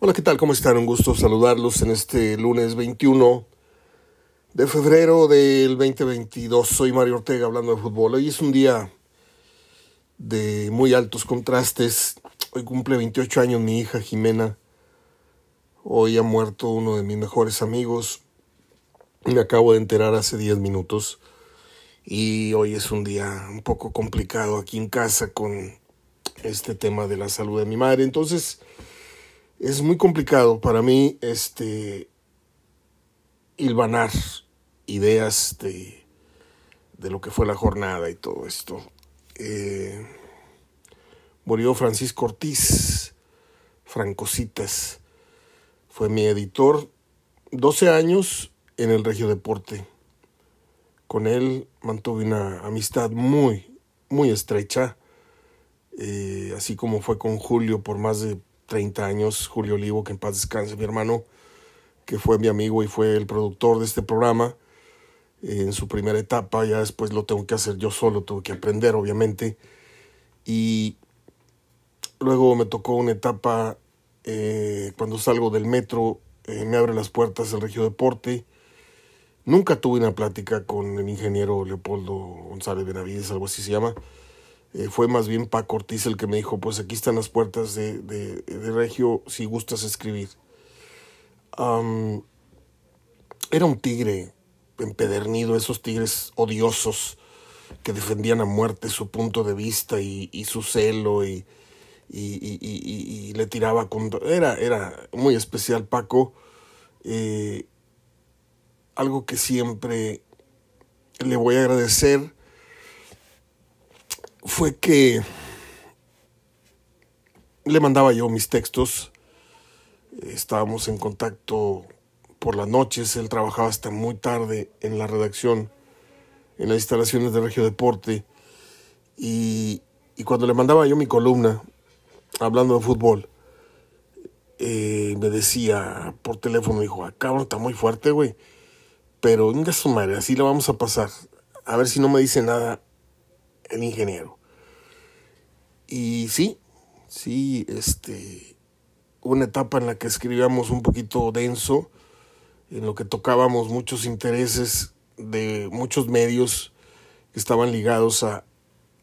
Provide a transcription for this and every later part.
Hola, ¿qué tal? ¿Cómo están? Un gusto saludarlos en este lunes 21 de febrero del 2022. Soy Mario Ortega hablando de fútbol. Hoy es un día de muy altos contrastes. Hoy cumple 28 años mi hija Jimena. Hoy ha muerto uno de mis mejores amigos. Me acabo de enterar hace 10 minutos. Y hoy es un día un poco complicado aquí en casa con este tema de la salud de mi madre. Entonces, es muy complicado para mí este hilvanar ideas de, de lo que fue la jornada y todo esto. Eh, murió Francisco Ortiz, Francositas, fue mi editor, 12 años en el Regio Deporte. Con él mantuve una amistad muy, muy estrecha, eh, así como fue con Julio por más de 30 años, Julio Olivo, que en paz descanse, mi hermano, que fue mi amigo y fue el productor de este programa en su primera etapa, ya después lo tengo que hacer yo solo, tuve que aprender, obviamente, y luego me tocó una etapa eh, cuando salgo del metro, eh, me abre las puertas el Regio Deporte, nunca tuve una plática con el ingeniero Leopoldo González Benavides, algo así se llama, eh, fue más bien Paco Ortiz el que me dijo, pues aquí están las puertas de, de, Regio si gustas escribir. era un tigre empedernido, esos tigres odiosos que defendían a muerte su punto de vista y, su celo y, y, le tiraba con... Era, era muy especial Paco. Eh, algo que siempre le voy a agradecer fue que le mandaba yo mis textos, estábamos en contacto por las noches, él trabajaba hasta muy tarde en la redacción, en las instalaciones de Regio Deporte, y, cuando le mandaba yo mi columna, hablando de fútbol, eh, me decía por teléfono, dijo, ah, cabrón, está muy fuerte, güey, pero venga su madre, así la vamos a pasar, a ver si no me dice nada el ingeniero. Y sí, sí, este, una etapa en la que escribíamos un poquito denso, en lo que tocábamos muchos intereses de muchos medios que estaban ligados a,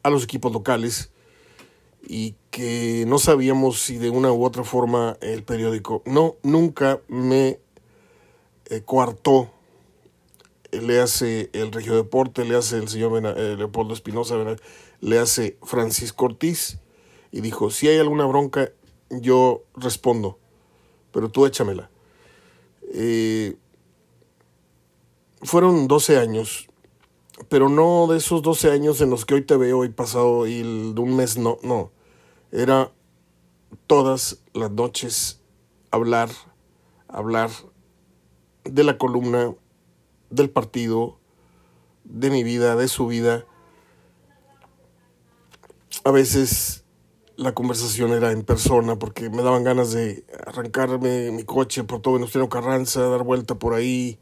a los equipos locales y que no sabíamos si de una u otra forma el periódico no nunca me eh, coartó le hace el Regio Deporte, le hace el señor eh, Leopoldo Espinosa, le hace Francisco Ortiz y dijo, si hay alguna bronca, yo respondo, pero tú échamela. Eh, fueron 12 años, pero no de esos 12 años en los que hoy te veo y pasado y un mes, no, no. Era todas las noches hablar, hablar de la columna, del partido, de mi vida, de su vida. A veces la conversación era en persona porque me daban ganas de arrancarme mi coche por todo Venustiano Carranza, dar vuelta por ahí,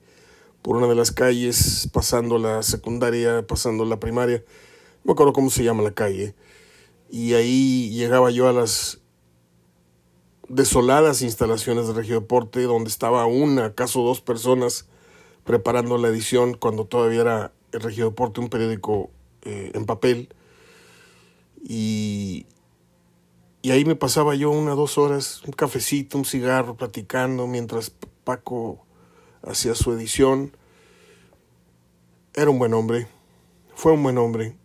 por una de las calles, pasando la secundaria, pasando la primaria. No me acuerdo cómo se llama la calle. Y ahí llegaba yo a las desoladas instalaciones de Regio Deporte, donde estaba una, acaso dos personas preparando la edición cuando todavía era el Regio Deporte, un periódico eh, en papel. Y, y ahí me pasaba yo una, dos horas, un cafecito, un cigarro, platicando mientras Paco hacía su edición. Era un buen hombre, fue un buen hombre.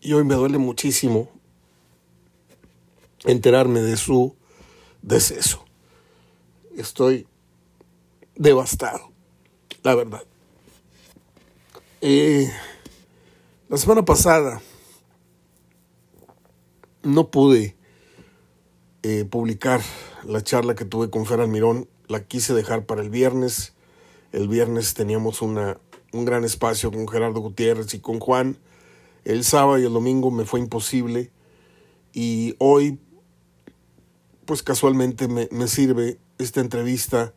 Y hoy me duele muchísimo enterarme de su deceso. Estoy devastado la verdad. Eh, la semana pasada no pude eh, publicar la charla que tuve con Fer Almirón, la quise dejar para el viernes. El viernes teníamos una, un gran espacio con Gerardo Gutiérrez y con Juan. El sábado y el domingo me fue imposible y hoy, pues casualmente me, me sirve esta entrevista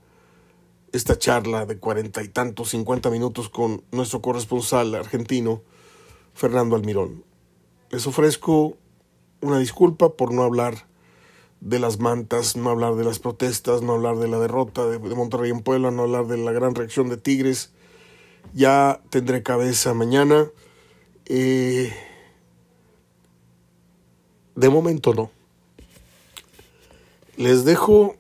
esta charla de cuarenta y tantos, cincuenta minutos con nuestro corresponsal argentino, Fernando Almirón. Les ofrezco una disculpa por no hablar de las mantas, no hablar de las protestas, no hablar de la derrota de, Monterrey en Puebla, no hablar de la gran reacción de Tigres. Ya tendré cabeza mañana. Eh, de momento no. Les dejo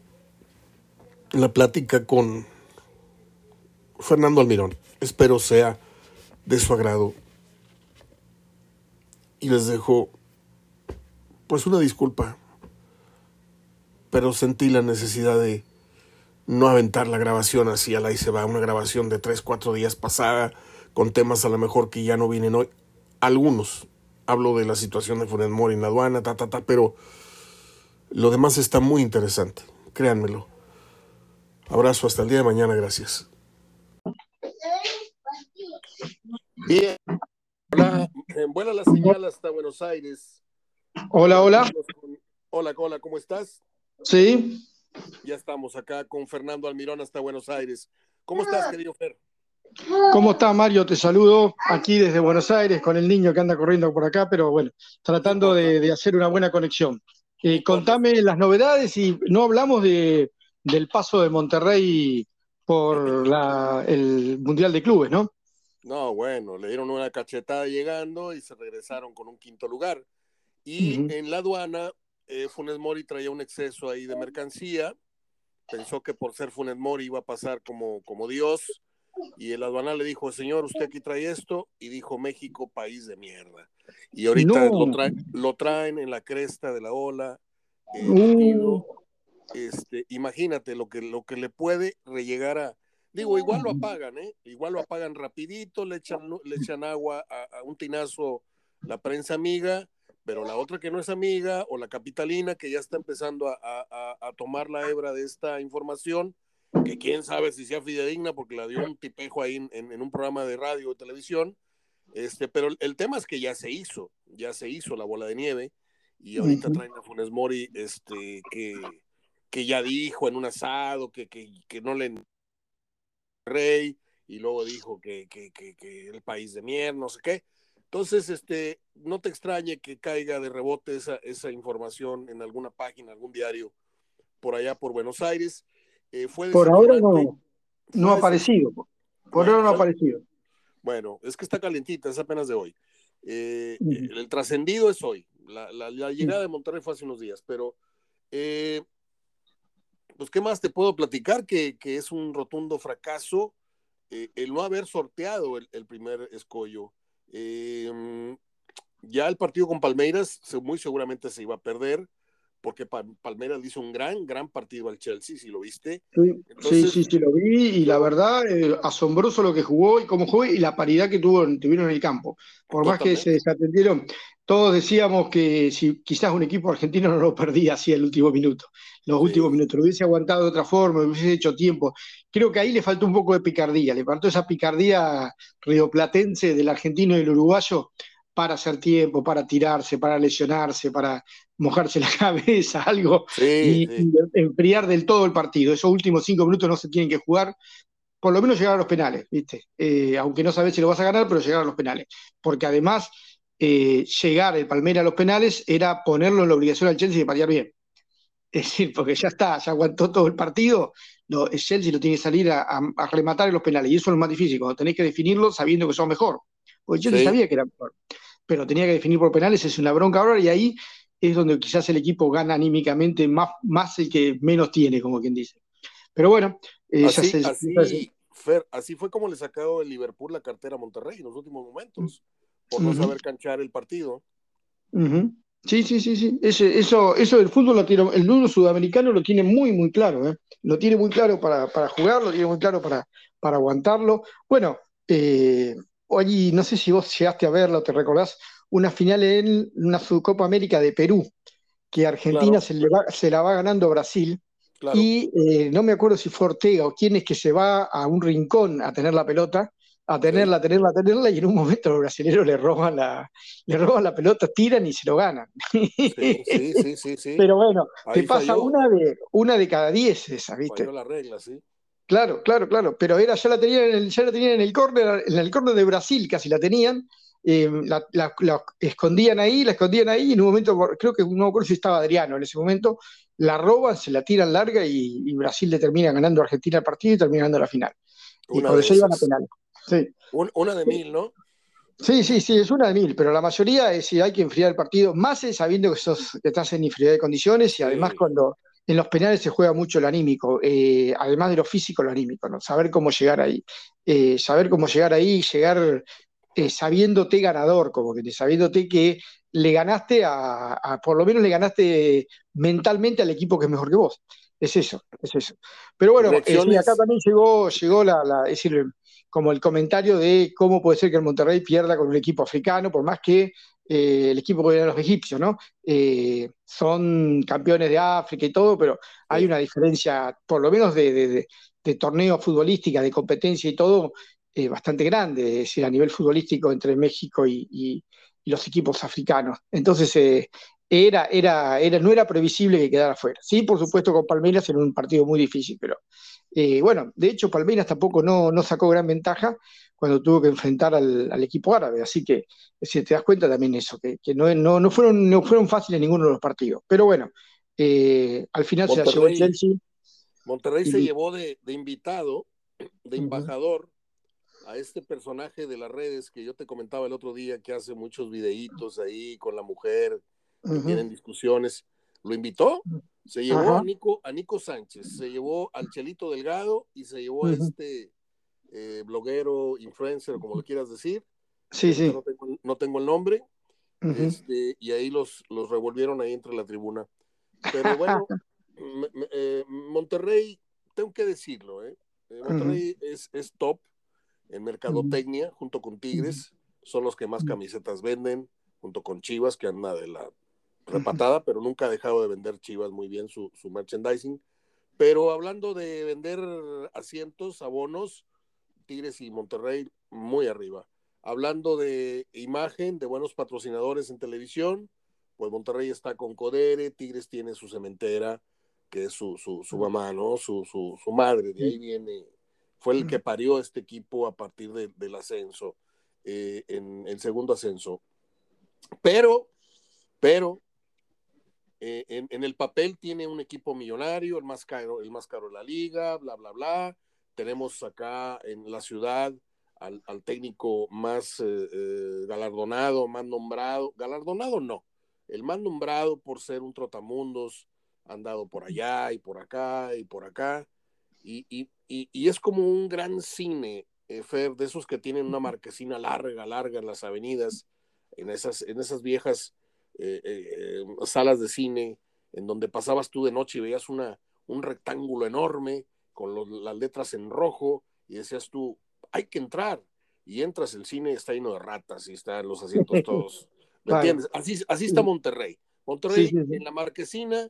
la plática con Fernando Almirón. Espero sea de su agrado. Y les dejo pues una disculpa pero sentí la necesidad de no aventar la grabación así a la y se va, una grabación de tres, cuatro días pasada, con temas a lo mejor que ya no vienen hoy. Algunos, hablo de la situación de Funes Mori en la aduana, ta, ta, ta, pero lo demás está muy interesante, créanmelo. Abrazo hasta el día de mañana, gracias. Bien, buena la señal hasta Buenos Aires. Hola, hola. Hola, hola, ¿cómo estás? Sí. Ya estamos acá con Fernando Almirón hasta Buenos Aires. ¿Cómo estás, querido Fer? ¿Cómo está, Mario? Te saludo aquí desde Buenos Aires con el niño que anda corriendo por acá, pero bueno, tratando de, hacer una buena conexión. Eh, contame las novedades y no hablamos de, del paso de Monterrey por la, el Mundial de Clubes, ¿no? No, bueno, le dieron una cachetada llegando y se regresaron con un quinto lugar. Y en la aduana eh, Funes Mori traía un exceso ahí de mercancía, pensó que por ser Funes Mori iba a pasar como, como Dios, y el aduanal le dijo, señor, usted aquí trae esto, y dijo, México, país de mierda. Y ahorita lo, traen en la cresta de la ola, uh. este, imagínate lo que, lo que le puede rellegar a, digo, igual lo apagan, ¿eh? Igual lo apagan rapidito, le echan, le echan agua a, a un tinazo la prensa amiga, pero la otra que no es amiga o la capitalina que ya está empezando a, tomar la hebra de esta información, que quién sabe si sea fidedigna porque la dio un tipejo ahí en, un programa de radio o televisión, este, pero el, tema es que ya se hizo, ya se hizo la bola de nieve y ahorita traen a Funes Mori este, que, que ya dijo en un asado que, que, que no le rey y luego dijo que, que, que, el país de mierda, no sé qué. Entonces, este, no te extrañe que caiga de rebote esa, esa información en alguna página, algún diario por allá por Buenos Aires. Eh, fue por ahora no, no ha aparecido. Por ahora no ha aparecido. Bueno, es que está calentita, es apenas de hoy. Eh, el, trascendido es hoy. La, llegada de Monterrey fue hace unos días, pero eh, pues, ¿qué más te puedo platicar? Que, es un rotundo fracaso el no haber sorteado el, el primer escollo. Em, ya el partido con Palmeiras muy seguramente se iba a perder porque Palmeiras hizo un gran, gran partido al Chelsea, si lo viste. Sí, sí, sí, lo vi y la verdad, eh, asombroso lo que jugó y cómo jugó y la paridad que tuvo, tuvieron en el campo. Por más que se desatendieron, todos decíamos que si quizás un equipo argentino no lo perdía así el último minuto, los últimos minutos, lo hubiese aguantado de otra forma, lo hubiese hecho tiempo. Creo que ahí le faltó un poco de picardía, le faltó esa picardía rioplatense del argentino y el uruguayo para hacer tiempo, para tirarse, para lesionarse, para mojarse la cabeza, algo, y, enfriar del todo el partido. Esos últimos cinco minutos no se tienen que jugar, por lo menos llegar a los penales, ¿viste? Eh, aunque no sabes si lo vas a ganar, pero llegar a los penales. Porque además, eh, llegar el Palmeiras a los penales era ponerlo en la obligación al Chelsea de patear bien. Es decir, porque ya está, ya aguantó todo el partido, el Chelsea lo tiene que salir a, rematar en los penales, y eso es lo más difícil, cuando tenés que definirlo sabiendo que son mejor. Porque Chelsea sabía que era mejor pero tenía que definir por penales, es una bronca ahora, y ahí es donde quizás el equipo gana anímicamente más, más el que menos tiene, como quien dice. Pero bueno, eh, así, así, fue como le sacó el Liverpool la cartera a Monterrey en los últimos momentos, por no saber canchar el partido. Sí, sí, sí, sí. eso, eso del fútbol latino, el nudo sudamericano lo tiene muy, muy claro, ¿eh? Lo tiene muy claro para, para jugar, lo tiene muy claro para, para aguantarlo. Bueno, eh, Oye, no sé si vos llegaste a verlo, te recordás, una final en una Copa América de Perú, que Argentina se, la va ganando Brasil. Y eh, no me acuerdo si fue Ortega o quién es que se va a un rincón a tener la pelota, a tenerla, a tenerla, a tenerla, y en un momento los brasileños le roban la, le roban la pelota, tiran y se lo ganan. Sí, sí, sí, Pero bueno, te pasa una de, una de cada diez esa, ¿viste? la regla, sí. Claro, claro, claro. Pero era, ya la tenían en el, ya la tenían en el córner, en el córner de Brasil casi la tenían, eh, la, escondían ahí, la escondían ahí, y en un momento, creo que no acuerdo si estaba Adriano en ese momento, la roban, se la tiran larga y, Brasil le termina ganando a Argentina el partido y termina ganando la final. y por eso iban a penal. Sí. una de mil, ¿no? Sí, sí, sí, es una de mil, pero la mayoría es si hay que enfriar el partido, más sabiendo que, que estás en inferioridad de condiciones y además cuando en los penales se juega mucho el anímico, eh, además de lo físico, lo anímico, ¿no? Saber cómo llegar ahí. Eh, saber cómo llegar ahí, llegar eh, sabiéndote ganador, como que sabiéndote que le ganaste a, por lo menos le ganaste mentalmente al equipo que es mejor que vos. Es eso, es eso. Pero bueno, acá también llegó, llegó la, la, es decir, como el comentario de cómo puede ser que el Monterrey pierda con un equipo africano, por más que eh, el equipo que eran los egipcios, ¿no? Eh, son campeones de África y todo, pero hay una diferencia, por lo menos de, torneo futbolística, de competencia y todo, eh, bastante grande, es decir, a nivel futbolístico entre México y, los equipos africanos. Entonces, era, era, era, no era previsible que quedara fuera. Sí, por supuesto, con Palmeiras en un partido muy difícil, pero bueno, de hecho, Palmeiras tampoco no, no sacó gran ventaja cuando tuvo que enfrentar al, equipo árabe. Así que si te das cuenta también eso, que, no, no, fueron, no fueron fáciles ninguno de los partidos. Pero bueno, eh, al final se la llevó el Chelsea. Monterrey se llevó de, invitado, de embajador, a este personaje de las redes que yo te comentaba el otro día, que hace muchos videitos ahí con la mujer, que tienen discusiones. Lo invitó, se llevó a Nico, a Nico Sánchez, se llevó al Chelito Delgado y se llevó a este eh, bloguero, influencer, como lo quieras decir. Sí, sí. No tengo, el nombre. este, y ahí los, los revolvieron ahí entre la tribuna. Pero bueno, eh, Monterrey, tengo que decirlo, ¿eh? eh Monterrey es, es, top en mercadotecnia, junto con Tigres, son los que más camisetas venden, junto con Chivas, que anda de la repatada, pero nunca ha dejado de vender Chivas muy bien su, su merchandising. Pero hablando de vender asientos, abonos, Tigres y Monterrey muy arriba. Hablando de imagen, de buenos patrocinadores en televisión, pues Monterrey está con Codere, Tigres tiene su cementera, que es su, su, mamá, ¿no? Su, su, madre, de ahí viene, fue el que parió este equipo a partir del ascenso, eh, en el segundo ascenso. Pero, pero, eh, en, en, el papel tiene un equipo millonario, el más caro, el más caro de la liga, bla, bla, bla. Tenemos acá en la ciudad al, técnico más eh, eh, galardonado, más nombrado, galardonado no, el más nombrado por ser un trotamundos, andado por allá y por acá y por acá, y, y, y, es como un gran cine, Fer, de esos que tienen una marquesina larga, larga en las avenidas, en esas, en esas viejas salas de cine, en donde pasabas tú de noche y veías una, un rectángulo enorme con las letras en rojo y decías tú, hay que entrar. Y entras, el cine está lleno de ratas y están los asientos todos. ¿Me entiendes? Así, así está Monterrey. Monterrey en la marquesina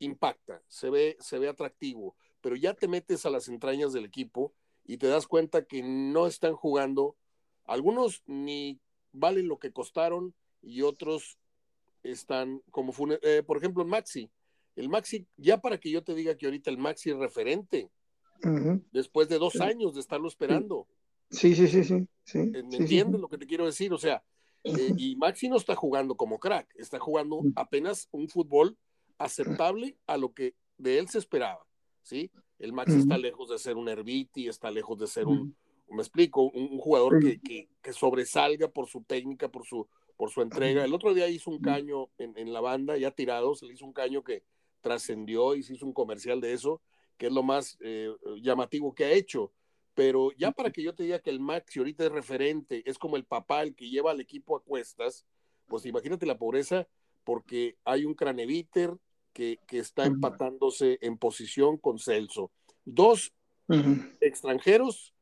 impacta, se ve, se ve atractivo, pero ya te metes a las entrañas del equipo y te das cuenta que no están jugando. Algunos ni valen lo que costaron y otros están como, eh, por ejemplo, Maxi. El Maxi, ya para que yo te diga que ahorita el Maxi es referente, después de dos años de estarlo esperando. Sí, sí, sí, sí. sí. ¿Me entiendes lo que te quiero decir? O sea, eh, y Maxi no está jugando como crack, está jugando apenas un fútbol aceptable a lo que de él se esperaba, ¿sí? El Maxi está lejos de ser un Herbiti, está lejos de ser un, me explico, un, jugador que, que, sobresalga por su técnica, por su, por su entrega. El otro día hizo un caño en, en la banda, ya tirado, se le hizo un caño que, trascendió y se hizo un comercial de eso, que es lo más eh, llamativo que ha hecho. Pero ya para que yo te diga que el Maxi ahorita es referente, es como el papá el que lleva al equipo a cuestas, pues imagínate la pobreza, porque hay un craneviter que, que está empatándose en posición con Celso. Dos extranjeros,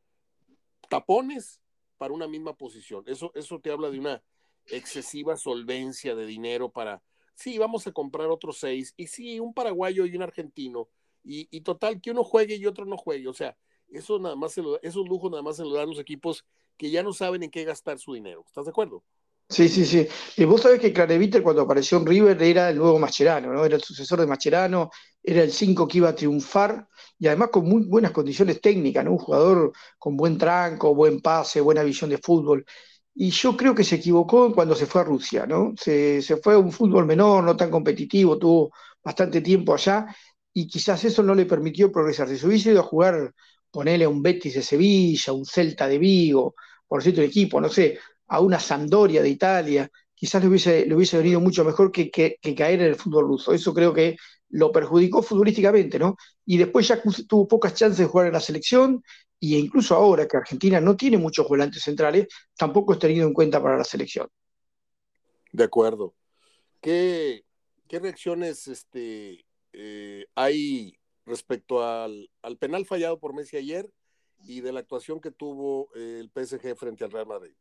tapones para una misma posición. Eso, eso te habla de una excesiva solvencia de dinero para, sí, vamos a comprar otros seis, y sí, un paraguayo y un argentino, y, total, que uno juegue y otro no juegue, o sea, eso nada más, se lo, esos lujos nada más se lo dan los equipos que ya no saben en qué gastar su dinero, ¿estás de acuerdo? Sí, sí, sí. Y vos sabés que Clareviter cuando apareció en River era el nuevo Mascherano, ¿no? Era el sucesor de Mascherano, era el 5 que iba a triunfar y además con muy buenas condiciones técnicas, ¿no? Un jugador con buen tranco, buen pase, buena visión de fútbol. Y yo creo que se equivocó cuando se fue a Rusia, ¿no? Se, se fue a un fútbol menor, no tan competitivo, tuvo bastante tiempo allá y quizás eso no le permitió progresar. Si se hubiese ido a jugar, ponerle a un Betis de Sevilla, un Celta de Vigo, por cierto, el equipo, no sé, a una Sampdoria de Italia, quizás le hubiese, le hubiese venido mucho mejor que, que, caer en el fútbol ruso. Eso creo que lo perjudicó futbolísticamente, ¿no? Y después ya tuvo pocas chances de jugar en la selección, y incluso ahora que Argentina no tiene muchos volantes centrales, tampoco es tenido en cuenta para la selección. De acuerdo. ¿Qué, qué reacciones este, eh, hay respecto al, penal fallado por Messi ayer y de la actuación que tuvo eh, el PSG frente al Real Madrid?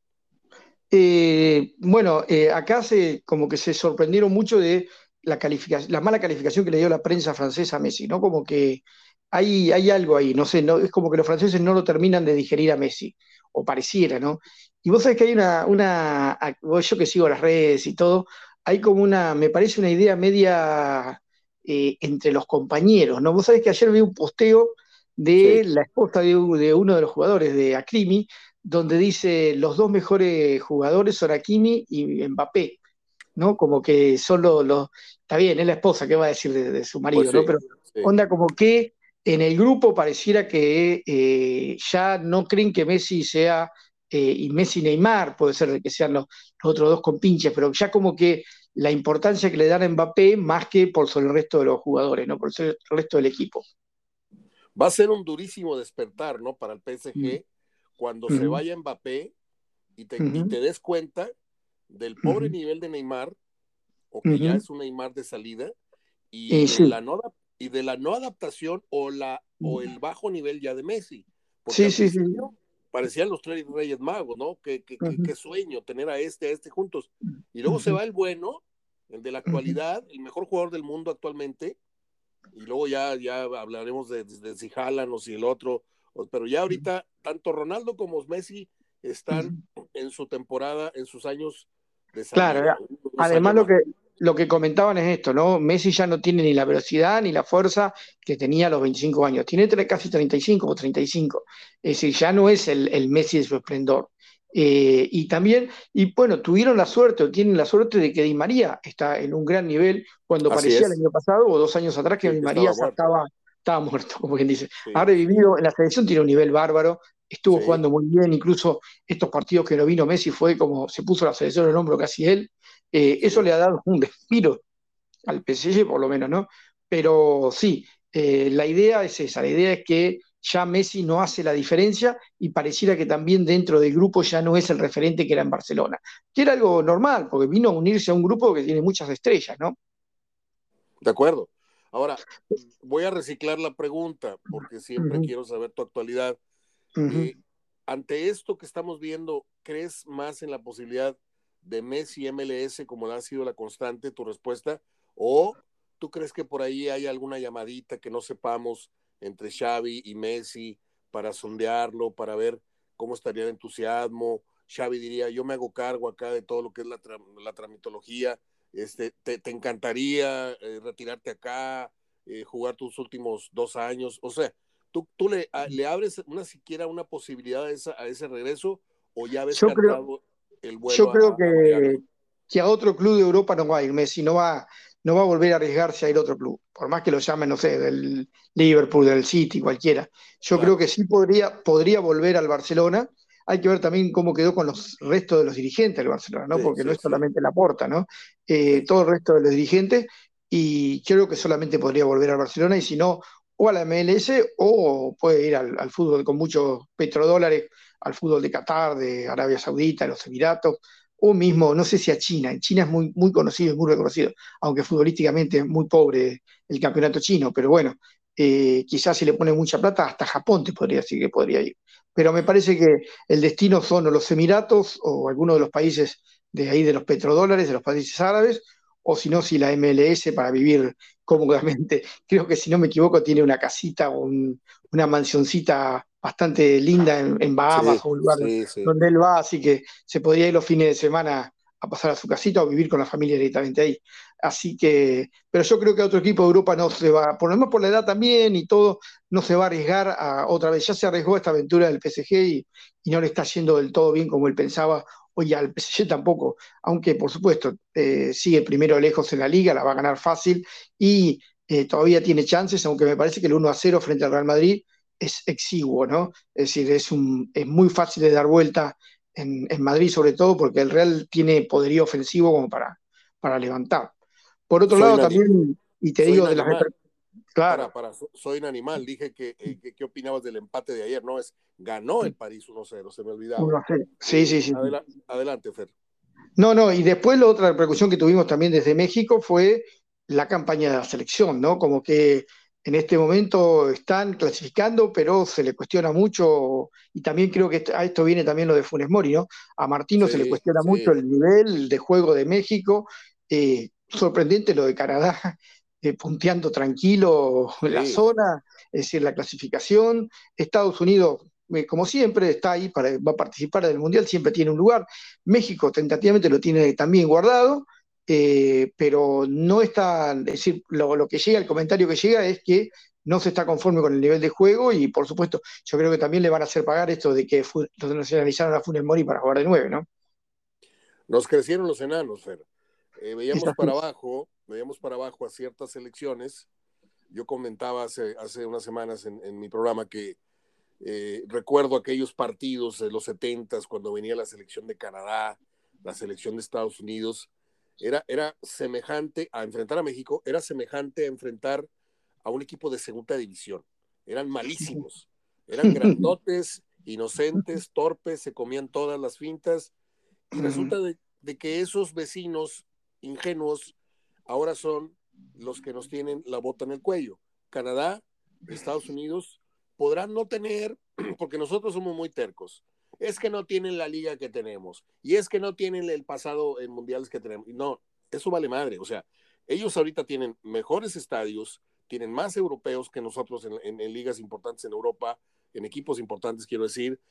Eh, bueno, acá se como que se sorprendieron mucho de la calificación, la mala calificación que le dio la prensa francesa a Messi, ¿no? Como que hay, hay algo ahí, no sé, no, es como que los franceses no lo terminan de digerir a Messi, o pareciera, ¿no? Y vos sabés que hay una, una yo que sigo las redes y todo, hay como una, me parece una idea media eh, entre los compañeros, ¿no? Vos sabés que ayer vi un posteo de la esposa de, uno de los jugadores de Akrimi, donde dice los dos mejores jugadores son Akimi y Mbappé, ¿no? Como que son los, está bien, es la esposa, ¿qué va a decir de, su marido, pues ¿no? Pero onda como que en el grupo pareciera que eh, ya no creen que Messi sea, eh, y Messi Neymar, puede ser que sean los, los otros dos compinches, pero ya como que la importancia que le dan a Mbappé más que por sobre el resto de los jugadores, ¿no? Por el resto del equipo. Va a ser un durísimo despertar, ¿no? Para el PSG mm. cuando se vaya Mbappé y te, des cuenta del pobre nivel de Neymar, o que ya es un Neymar de salida, y, de la no, y de la no adaptación o, la, o el bajo nivel ya de Messi. sí, sí, sí. parecían los tres Reyes Magos, ¿no? Qué, sueño tener a este, a este juntos. Y luego se va el bueno, el de la actualidad, el mejor jugador del mundo actualmente, y luego ya, ya hablaremos de, de, si jalan o si el otro, pero ya ahorita tanto Ronaldo como Messi están en su temporada, en sus años de salida. Claro, además lo que, lo que comentaban es esto, ¿no? Messi ya no tiene ni la velocidad ni la fuerza que tenía a los 25 años, tiene casi 35 o 35, es decir, ya no es el, Messi de su esplendor. Eh, y también, y bueno, tuvieron la suerte o tienen la suerte de que Di María está en un gran nivel cuando aparecía el año pasado o dos años atrás que Di María estaba, estaba, muerto, como quien dice. Ha revivido, en la selección tiene un nivel bárbaro, estuvo jugando muy bien, incluso estos partidos que no vino Messi fue como se puso la selección en el hombro casi él, eh, eso le ha dado un respiro al PSG, por lo menos, ¿no? Pero sí, eh, la idea es esa, la idea es que ya Messi no hace la diferencia y pareciera que también dentro del grupo ya no es el referente que era en Barcelona, que era algo normal, porque vino a unirse a un grupo que tiene muchas estrellas, ¿no? De acuerdo. Ahora, voy a reciclar la pregunta, porque siempre quiero saber tu actualidad. Eh, ante esto que estamos viendo, ¿crees más en la posibilidad de Messi MLS como ha sido la constante tu respuesta? ¿O tú crees que por ahí hay alguna llamadita que no sepamos entre Xavi y Messi para sondearlo, para ver cómo estaría el entusiasmo? Xavi diría, yo me hago cargo acá de todo lo que es la, la tramitología, este, te, encantaría eh, retirarte acá, eh, jugar tus últimos dos años, o sea, ¿tú, tú le, le abres una siquiera una posibilidad a, esa, a ese regreso o ya ves cantado yo creo que, que, a otro club de Europa no va a ir Messi, no va, no va a volver a arriesgarse a ir a otro club, por más que lo llamen, no sé, del Liverpool, del City, cualquiera. Yo creo que sí podría, podría volver al Barcelona. Hay que ver también cómo quedó con los restos de los dirigentes del Barcelona, ¿no? Porque no es solamente la porta, ¿no? Eh, todo el resto de los dirigentes, y creo que solamente podría volver al Barcelona, y si no, o a la MLS, o puede ir al, fútbol con muchos petrodólares al fútbol de Qatar, de Arabia Saudita, los Emiratos, o mismo, no sé si a China. En China es muy, conocido, es muy reconocido, aunque futbolísticamente es muy pobre el campeonato chino, pero bueno, eh, quizás si le pone mucha plata, hasta Japón te podría decir que podría ir. Pero me parece que el destino son los Emiratos o algunos de los países de ahí de los petrodólares, de los países árabes, o si no, si la MLS para vivir cómodamente. Creo que si no me equivoco tiene una casita o una mansioncita bastante linda en, Bahamas, un lugar donde él va, así que se podría ir los fines de semana a pasar a su casita o vivir con la familia directamente ahí. Así que, pero yo creo que otro equipo de Europa no se va, por lo menos por la edad también y todo, no se va a arriesgar a otra vez. Ya se arriesgó esta aventura del PSG y, no le está yendo del todo bien como él pensaba Oye, al PSG tampoco, aunque por supuesto eh, sigue primero lejos en la liga, la va a ganar fácil y eh, todavía tiene chances, aunque me parece que el 1 a 0 frente al Real Madrid es exiguo, ¿no? Es decir, es, un, es muy fácil de dar vuelta en, Madrid, sobre todo porque el Real tiene poderío ofensivo como para, para levantar. Por otro lado, también, y te digo de las Claro. soy un animal, dije eh, que, ¿qué opinabas del empate de ayer? No, es ganó el París 1-0, se me olvidaba. Sí, sí, sí. adelante, Fer. No, no, y después la otra repercusión que tuvimos también desde México fue la campaña de la selección, ¿no? Como que en este momento están clasificando, pero se le cuestiona mucho, y también creo que a esto viene también lo de Funes Mori, ¿no? A Martino se le cuestiona mucho el nivel de juego de México, eh, sorprendente lo de Canadá, eh, punteando tranquilo la zona, es decir, la clasificación. Estados Unidos, eh, como siempre, está ahí, para, va a participar del Mundial, siempre tiene un lugar. México tentativamente lo tiene también guardado, eh, pero no está, es decir, lo, que llega, el comentario que llega es que no se está conforme con el nivel de juego y por supuesto yo creo que también le van a hacer pagar esto de que los nacionalizaron a Funes Mori para jugar de nueve, ¿no? Nos crecieron los enanos, Fer. veíamos para abajo veíamos para abajo a ciertas elecciones. Yo comentaba hace, hace unas semanas en, mi programa que eh, recuerdo aquellos partidos de los 70 cuando venía la selección de Canadá, la selección de Estados Unidos. Era, era semejante a enfrentar a México, era semejante a enfrentar a un equipo de segunda división. Eran malísimos, eran grandotes, inocentes, torpes, se comían todas las fintas. Y resulta de que esos vecinos ingenuos ahora son los que nos tienen la bota en el cuello. Canadá, Estados Unidos, podrán no tener, porque nosotros somos muy tercos, es que no tienen la liga que tenemos, y es que no tienen el pasado en mundiales que tenemos. No, eso vale madre. O sea, ellos ahorita tienen mejores estadios, tienen más europeos que nosotros en, ligas importantes en Europa, en equipos importantes, quiero decir,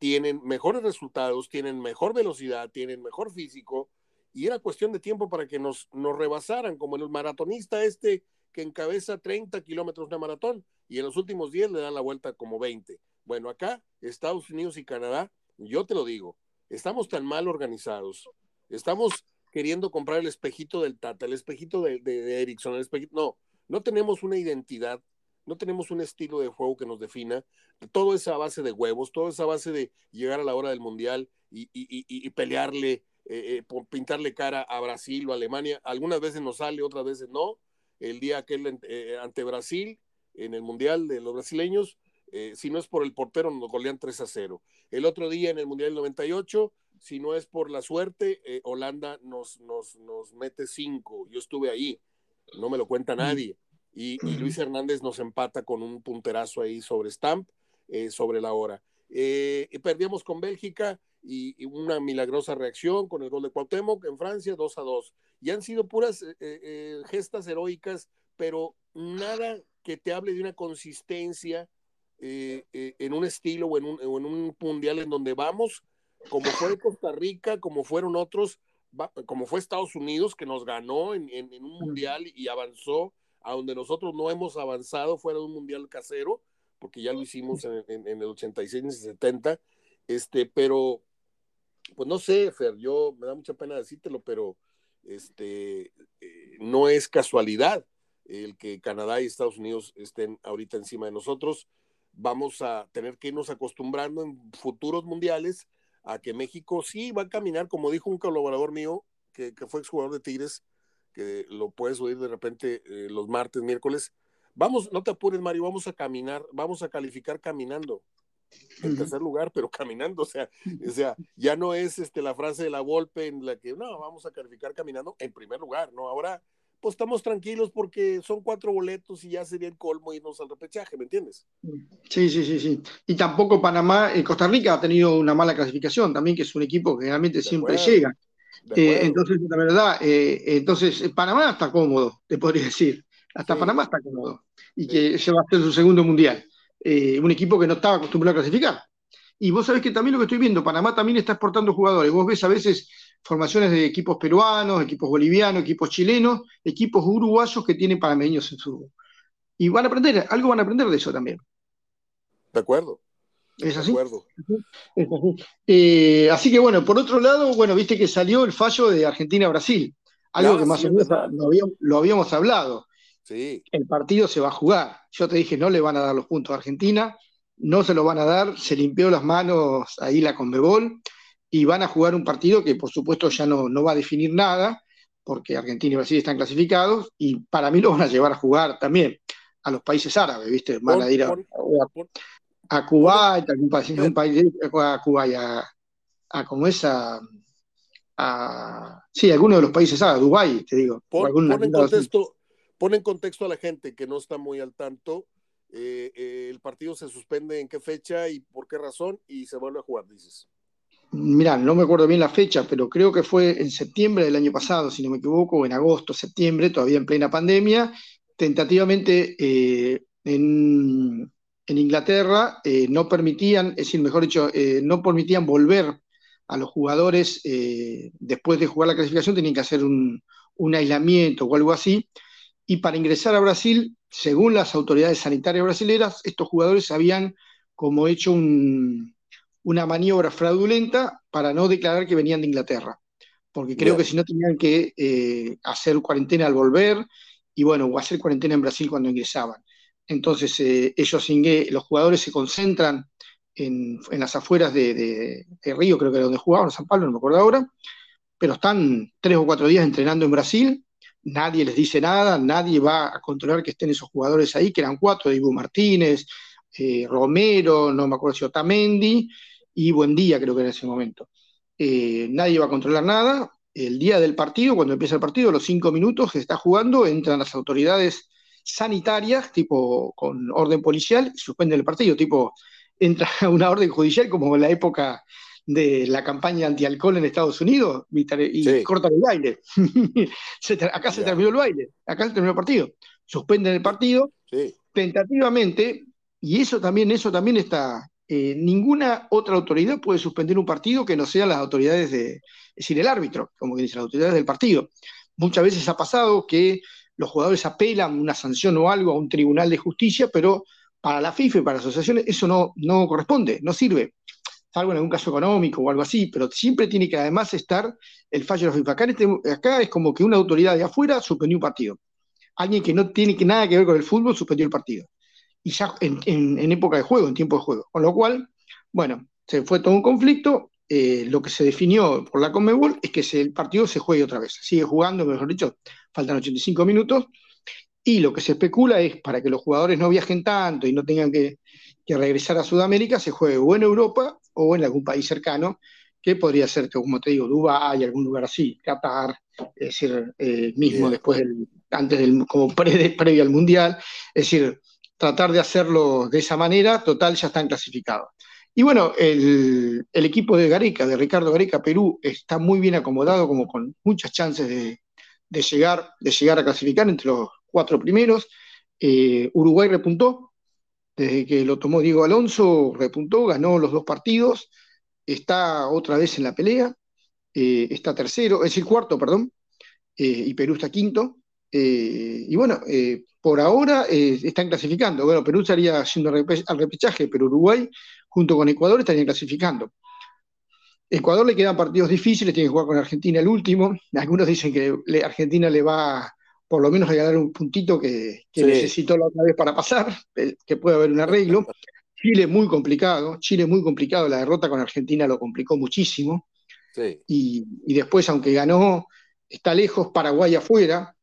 tienen mejores resultados, tienen mejor velocidad, tienen mejor físico, y era cuestión de tiempo para que nos, nos rebasaran, como el maratonista este que encabeza 30 kilómetros de maratón y en los últimos 10 le dan la vuelta como 20. Bueno, acá, Estados Unidos y Canadá, yo te lo digo, estamos tan mal organizados, estamos queriendo comprar el espejito del Tata, el espejito de, de, Ericsson, el espejito, no, no tenemos una identidad, no tenemos un estilo de juego que nos defina, todo esa base de huevos, toda esa base de llegar a la hora del mundial y, y, y pelearle eh, eh, pintarle cara a Brasil o Alemania. Algunas veces nos sale, otras veces no. El día aquel eh, ante Brasil, en el Mundial de los brasileños, si no es por el portero, nos golean 3 a 0. El otro día en el Mundial del 98, si no es por la suerte, Holanda nos, nos, nos mete 5. Yo estuve ahí, no me lo cuenta nadie. Y, y, Luis Hernández nos empata con un punterazo ahí sobre Stamp, sobre la hora. perdíamos con Bélgica y, una milagrosa reacción con el gol de Cuauhtémoc en Francia, 2 a 2. Y han sido puras eh, eh, eh, gestas heroicas, pero nada que te hable de una consistencia en un estilo o en un, en un, mundial en donde vamos, como fue Costa Rica, como fueron otros, como fue Estados Unidos, que nos ganó en, en, un mundial y avanzó a donde nosotros no hemos avanzado fuera de un mundial casero, porque ya lo hicimos en, en el 86 y 70, este, pero pues no sé, Fer, yo me da mucha pena decírtelo, pero este, eh, no es casualidad el que Canadá y Estados Unidos estén ahorita encima de nosotros. Vamos a tener que irnos acostumbrando en futuros mundiales a que México sí va a caminar, como dijo un colaborador mío, que, que fue exjugador de Tigres, que lo puedes oír de repente eh, los martes, miércoles. Vamos, no te apures, Mario, vamos a caminar, vamos a calificar caminando en tercer lugar, pero caminando, o sea, o sea, ya no es este, la frase de la Volpe en la que, no, vamos a calificar caminando en primer lugar, ¿no? Ahora, pues estamos tranquilos porque son cuatro boletos y ya sería el colmo irnos al repechaje, ¿me entiendes? Sí, sí, sí, sí. Y tampoco Panamá, eh, Costa Rica ha tenido una mala clasificación también, que es un equipo que realmente siempre llega. Eh, entonces, la verdad, eh, entonces Panamá está cómodo, te podría decir. Hasta Panamá está cómodo. Y que se va a hacer su segundo mundial. Eh, un equipo que no estaba acostumbrado a clasificar. Y vos sabés que también lo que estoy viendo, Panamá también está exportando jugadores. Vos ves a veces formaciones de equipos peruanos, equipos bolivianos, equipos chilenos, equipos uruguayos que tienen panameños en su... Y van a aprender, algo van a aprender de eso también. De acuerdo. ¿Es así? Es así. Eh, así que bueno, por otro lado, bueno, viste que salió el fallo de Argentina-Brasil, algo que más o menos lo habíamos, hablado. Sí. El partido se va a jugar. Yo te dije, no le van a dar los puntos a Argentina, no se lo van a dar, se limpió las manos ahí la Conmebol y van a jugar un partido que por supuesto ya no, no va a definir nada, porque Argentina y Brasil están clasificados y para mí lo van a llevar a jugar también a los países árabes, ¿viste? Van a ir a, a, Cuba, a algún país, un país, a Cuba y a, a como es a, sí, algunos de los países árabes, Dubái, te digo. Pon, en contexto, pon en contexto a la gente que no está muy al tanto. Eh, eh, el partido se suspende en qué fecha y por qué razón y se vuelve a jugar, dices. Mirá, no me acuerdo bien la fecha, pero creo que fue en septiembre del año pasado, si no me equivoco, en agosto, septiembre, todavía en plena pandemia. Tentativamente eh, en, Inglaterra no permitían, es decir, mejor dicho, no permitían volver a los jugadores después de jugar la clasificación, tenían que hacer un aislamiento o algo así. Y para ingresar a Brasil, según las autoridades sanitarias brasileras, estos jugadores habían como hecho un, una maniobra fraudulenta para no declarar que venían de Inglaterra, porque creo que si no tenían que eh, hacer cuarentena al volver y bueno, o hacer cuarentena en Brasil cuando ingresaban. Entonces eh, ellos, los jugadores se concentran en, las afueras de, Río, creo que era donde jugaban, San Pablo, no me acuerdo ahora, pero están tres o cuatro días entrenando en Brasil, nadie les dice nada, nadie va a controlar que estén esos jugadores ahí, que eran cuatro, Diego Martínez, eh, Romero, no me acuerdo si Otamendi, y Buen Día, creo que en ese momento. Eh, nadie va a controlar nada. El día del partido, cuando empieza el partido, los cinco minutos que está jugando, entran las autoridades sanitarias, tipo con orden policial, suspenden el partido, tipo entra una orden judicial como en la época de la campaña antialcohol en Estados Unidos y cortan el baile. acá se terminó el baile, acá se terminó el partido. Suspenden el partido tentativamente, y eso también, eso también está, eh, ninguna otra autoridad puede suspender un partido que no sean las autoridades de, es decir, el árbitro, como que dice, las autoridades del partido. Muchas veces ha pasado que los jugadores apelan una sanción o algo a un tribunal de justicia, pero para la FIFA y para las asociaciones eso no, no corresponde, no sirve, salvo en algún caso económico o algo así, pero siempre tiene que además estar el fallo de la FIFA. Acá, este, acá es como que una autoridad de afuera suspendió un partido. Alguien que no tiene nada que ver con el fútbol suspendió el partido y ya en, época de juego, en tiempo de juego. Con lo cual, bueno, se fue todo un conflicto. Eh, lo que se definió por la Conmebol es que el partido se juegue otra vez. Sigue jugando, mejor dicho, faltan 85 minutos. Y lo que se especula es para que los jugadores no viajen tanto y no tengan que, regresar a Sudamérica, se juegue o en Europa o en algún país cercano, que podría ser, como te digo, Dubái, algún lugar así, Qatar, es decir, eh, mismo después del, antes del, como previo al Mundial. Es decir, tratar de hacerlo de esa manera, total, ya están clasificados. Y bueno, el, equipo de Gareca, de Ricardo Gareca, Perú, está muy bien acomodado, como con muchas chances de, llegar, de llegar a clasificar entre los cuatro primeros. Eh, Uruguay repuntó, desde que lo tomó Diego Alonso, repuntó, ganó los dos partidos, está otra vez en la pelea, eh, está tercero, es decir, cuarto, perdón, eh, y Perú está quinto. y bueno, por ahora eh, están clasificando. Bueno, Perú estaría haciendo al repechaje, pero Uruguay junto con Ecuador estarían clasificando. Ecuador le quedan partidos difíciles, tiene que jugar con Argentina el último. Algunos dicen que Argentina le va por lo menos a regalar un puntito que, necesitó la otra vez para pasar, eh, que puede haber un arreglo. Chile muy complicado, Chile muy complicado, la derrota con Argentina lo complicó muchísimo. Y, y, después, aunque ganó, está lejos, Paraguay afuera,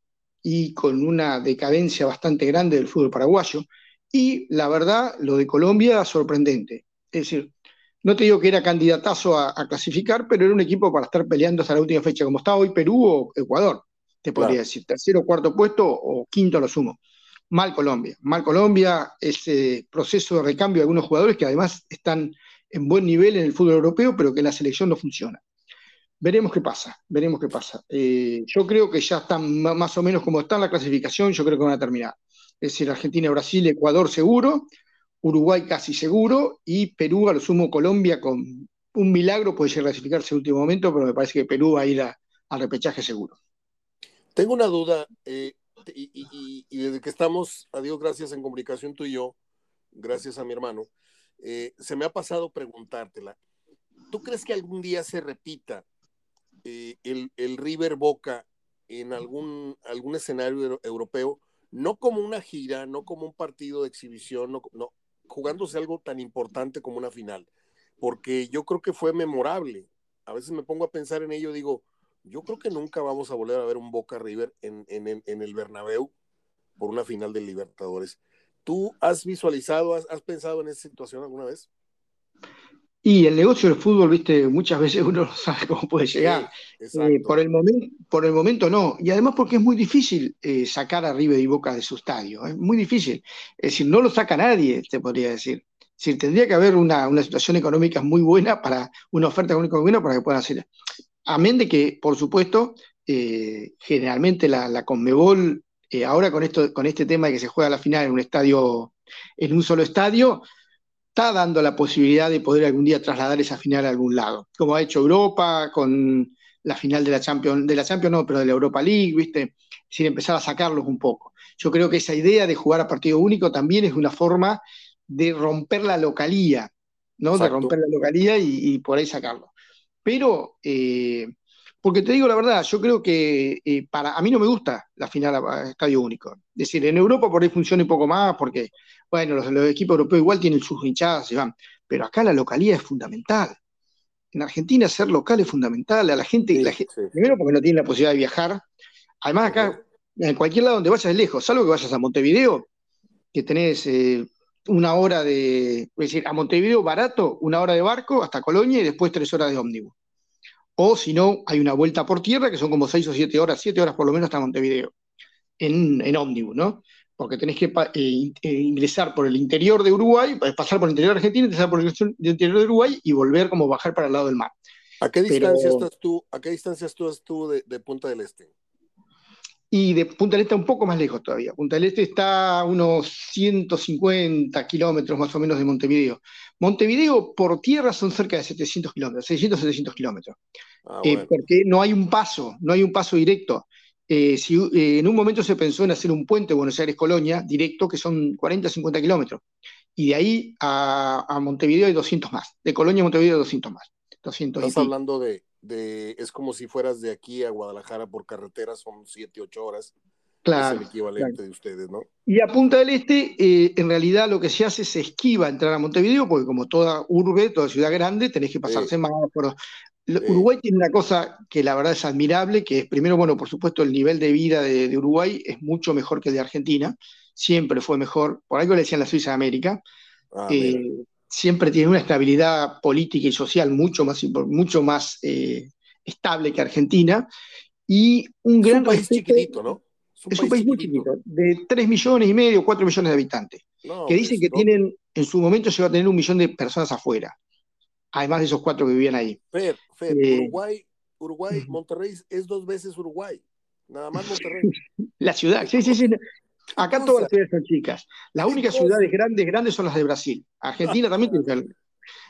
y con una decadencia bastante grande del fútbol paraguayo. Y la verdad, lo de Colombia, sorprendente. Es decir, no te digo que era candidatazo a, clasificar, pero era un equipo para estar peleando hasta la última fecha, como está hoy Perú o Ecuador, te podría decir, tercero, cuarto puesto o quinto a lo sumo. Mal Colombia, mal Colombia, ese proceso de recambio de algunos jugadores que además están en buen nivel en el fútbol europeo, pero que en la selección no funciona. Veremos qué pasa, veremos qué pasa. Eh, yo creo que ya están más o menos como está la clasificación, yo creo que van a terminar. Es decir, Argentina, Brasil, Ecuador seguro, Uruguay casi seguro y Perú, a lo sumo Colombia con un milagro puede a clasificarse en último momento, pero me parece que Perú va a ir al repechaje seguro. Tengo una duda, eh, y, desde que estamos, a Dios gracias, en comunicación tú y yo, gracias a mi hermano, eh, se me ha pasado preguntártela. ¿Tú crees que algún día se repita eh, el, el, River Boca en algún, algún escenario europeo? No como una gira, no como un partido de exhibición, no, jugándose algo tan importante como una final, porque yo creo que fue memorable. A veces me pongo a pensar en ello, digo, yo creo que nunca vamos a volver a ver un Boca River en, en, en el Bernabéu por una final del Libertadores. ¿Tú has visualizado, has, has, pensado en esa situación alguna vez? Y el negocio del fútbol, viste, muchas veces uno no sabe cómo puede llegar. Sí, eh, por, el momento, por el momento no. Y además porque es muy difícil eh, sacar a River y Boca de su estadio. Es muy difícil. Es decir, no lo saca nadie, te podría decir. Es decir, tendría que haber una, una situación económica muy buena para, una oferta económica muy buena para que puedan hacer. Amén de que, por supuesto, eh, generalmente la, la Conmebol, eh, ahora con, esto, con este tema de que se juega la final en un estadio, en un solo estadio, está dando la posibilidad de poder algún día trasladar esa final a algún lado, como ha hecho Europa con la final de la Champions, de la Champions no, pero de la Europa League, ¿viste? Es empezar a sacarlos un poco. Yo creo que esa idea de jugar a partido único también es una forma de romper la localía, ¿no? Exacto. De romper la localía y, y por ahí sacarlo. Pero, eh, porque te digo la verdad, yo creo que eh, para a mí no me gusta la final a, estadio único. Es decir, en Europa por ahí funciona un poco más, porque, bueno, los, los equipos europeos igual tienen sus hinchadas, se van, pero acá la localidad es fundamental. En Argentina ser local es fundamental, a la gente, sí, la gente sí. primero porque no tiene la posibilidad de viajar, además acá, en cualquier lado donde vayas es lejos, salvo que vayas a Montevideo, que tenés eh, una hora de, es decir, a Montevideo barato, una hora de barco hasta Colonia y después tres horas de ómnibus. O si no, hay una vuelta por tierra que son como seis o siete horas, siete horas por lo menos hasta Montevideo, en, en ómnibus, ¿no? Porque tenés que eh, eh, ingresar por el interior de Uruguay, pasar por el interior de Argentina, pasar por el interior de Uruguay y volver como bajar para el lado del mar. ¿A qué distancia Pero, estás tú, a qué distancia estás tú de, de Punta del Este? Y de Punta del Este un poco más lejos todavía. Punta del Este está a unos 150 kilómetros más o menos de Montevideo. Montevideo por tierra son cerca de 700 kilómetros, 600, 700 kilómetros. Ah, eh, bueno. eh, porque no hay un paso, no hay un paso directo. Eh, si, eh, en un momento se pensó en hacer un puente Buenos Aires-Colonia directo, que son 40, 50 kilómetros. Y de ahí a, a, Montevideo hay 200 más. De Colonia a Montevideo hay 200 más. 200 Estás hablando de, de, es como si fueras de aquí a Guadalajara por carretera, son 7, 8 horas. Claro. Es el equivalente claro. de ustedes, ¿no? Y a Punta del Este, eh, en realidad lo que se hace es esquiva entrar a Montevideo, porque como toda urbe, toda ciudad grande, tenés que pasar semáforos. Sí. Uruguay tiene una cosa que la verdad es admirable, que es primero, bueno, por supuesto, el nivel de vida de, de Uruguay es mucho mejor que el de Argentina, siempre fue mejor, por algo le decían la Suiza de América. Ah, eh, siempre tiene una estabilidad política y social mucho más, mucho más eh, estable que Argentina y un es gran un país respeto, chiquitito, ¿no? Es un, es país, muy chiquito, de 3 millones y medio, 4 millones de habitantes, no, que dicen que no. tienen, en su momento llegó a tener un millón de personas afuera, además de esos cuatro que vivían ahí. Fer, Fer, eh, Uruguay, Uruguay, Monterrey es dos veces Uruguay, nada más Monterrey. La ciudad, sí, sí, sí. Acá todas las ciudades son chicas. Las únicas ciudades grandes, grandes son las de Brasil. Argentina también tiene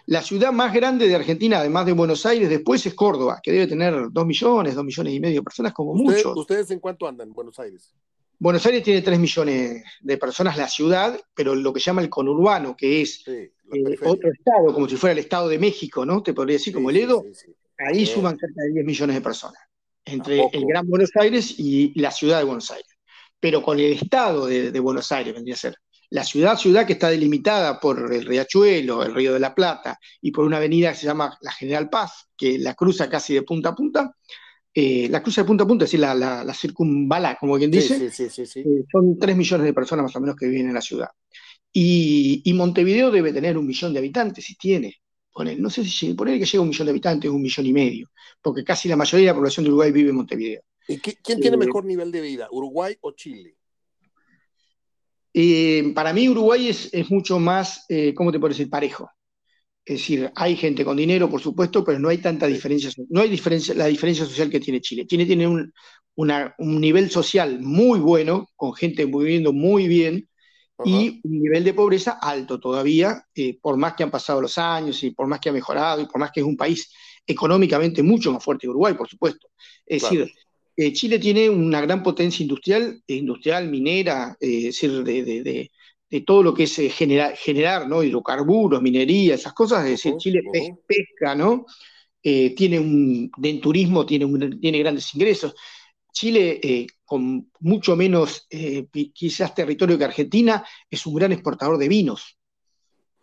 La ciudad más grande de Argentina, además de Buenos Aires, después es Córdoba, que debe tener dos millones, dos millones y medio de personas como ¿Ustedes, mucho. ¿Ustedes en cuánto andan en Buenos Aires? Buenos Aires tiene tres millones de personas la ciudad, pero lo que llama el conurbano, que es sí, eh, otro estado, como si fuera el estado de México, ¿no? Te podría decir sí, como el Edo, ahí suman cerca de 10 millones de personas, entre el Gran Buenos Aires y la ciudad de Buenos Aires pero con el estado de, de, Buenos Aires, vendría a ser. La ciudad, ciudad que está delimitada por el Riachuelo, el Río de la Plata, y por una avenida que se llama la General Paz, que la cruza casi de punta a punta, eh, la cruza de punta a punta, es decir, la, la, la circunvala, como quien dice, sí, sí, sí, eh, son tres millones de personas más o menos que viven en la ciudad. Y, y Montevideo debe tener un millón de habitantes, si tiene. Poner, no sé si poner que llega a un millón de habitantes, un millón y medio, porque casi la mayoría de la población de Uruguay vive en Montevideo. ¿Y quién tiene mejor nivel de vida, Uruguay o Chile? Eh, para mí Uruguay es, es mucho más, eh, ¿cómo te puedo decir? Parejo. Es decir, hay gente con dinero, por supuesto, pero no hay tanta diferencia. No hay diferencia, la diferencia social que tiene Chile. Chile tiene un, una, un nivel social muy bueno, con gente viviendo muy bien, uh -huh. y un nivel de pobreza alto todavía, eh, por más que han pasado los años y por más que ha mejorado y por más que es un país económicamente mucho más fuerte que Uruguay, por supuesto. Es claro. decir, eh, Chile tiene una gran potencia industrial, industrial, minera, eh, es decir, de, de, de, de todo lo que es generar, generar, ¿no? Hidrocarburos, minería, esas cosas, es decir, Chile pesca, ¿no? tiene un, en turismo tiene, tiene grandes ingresos. Chile, con mucho menos quizás territorio que Argentina, es un gran exportador de vinos.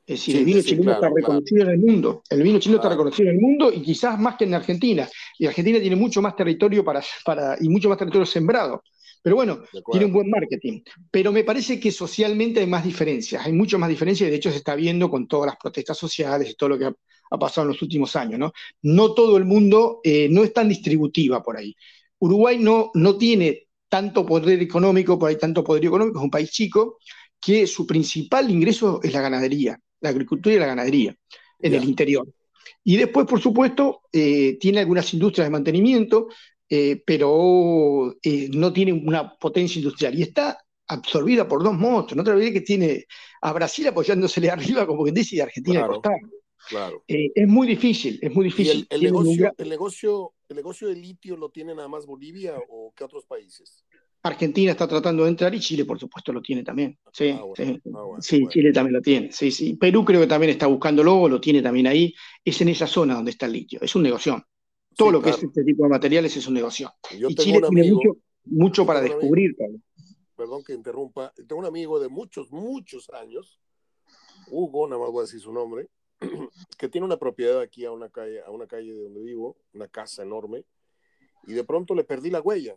Es decir, el vino chileno está reconocido en el mundo. El vino chileno está reconocido en el mundo y quizás más que en Argentina. Y Argentina tiene mucho más territorio para, para, y mucho más territorio sembrado. Pero bueno, tiene un buen marketing. Pero me parece que socialmente hay más diferencias, hay mucho más diferencias y de hecho se está viendo con todas las protestas sociales y todo lo que ha, pasado en los últimos años. No, no todo el mundo eh, no es tan distributiva por ahí. Uruguay no, no tiene tanto poder económico, por ahí tanto poder económico, es un país chico, que su principal ingreso es la ganadería la agricultura y la ganadería en el interior. Y después, por supuesto, eh, tiene algunas industrias de mantenimiento, eh, pero eh, no tiene una potencia industrial. Y está absorbida por dos monstruos. No te olvides que tiene a Brasil apoyándosele arriba, como quien dice, y a Argentina claro, Claro. es muy difícil, es muy difícil. el, negocio, el, negocio, ¿El negocio de litio lo tiene nada más Bolivia o qué otros países? Argentina está tratando de entrar y Chile, por supuesto, lo tiene también. Sí, ah, sí, ah, sí Chile también lo tiene. Sí, sí. Perú creo que también está buscándolo, lo tiene también ahí. Es en esa zona donde está el litio. Es un negocio. Todo lo que es este tipo de materiales es un negocio. y Chile tiene mucho, mucho para descubrir. perdón que interrumpa. Tengo un amigo de muchos, muchos años, Hugo, nada más voy a decir su nombre, que tiene una propiedad aquí a una calle, a una calle de donde vivo, una casa enorme, y de pronto le perdí la huella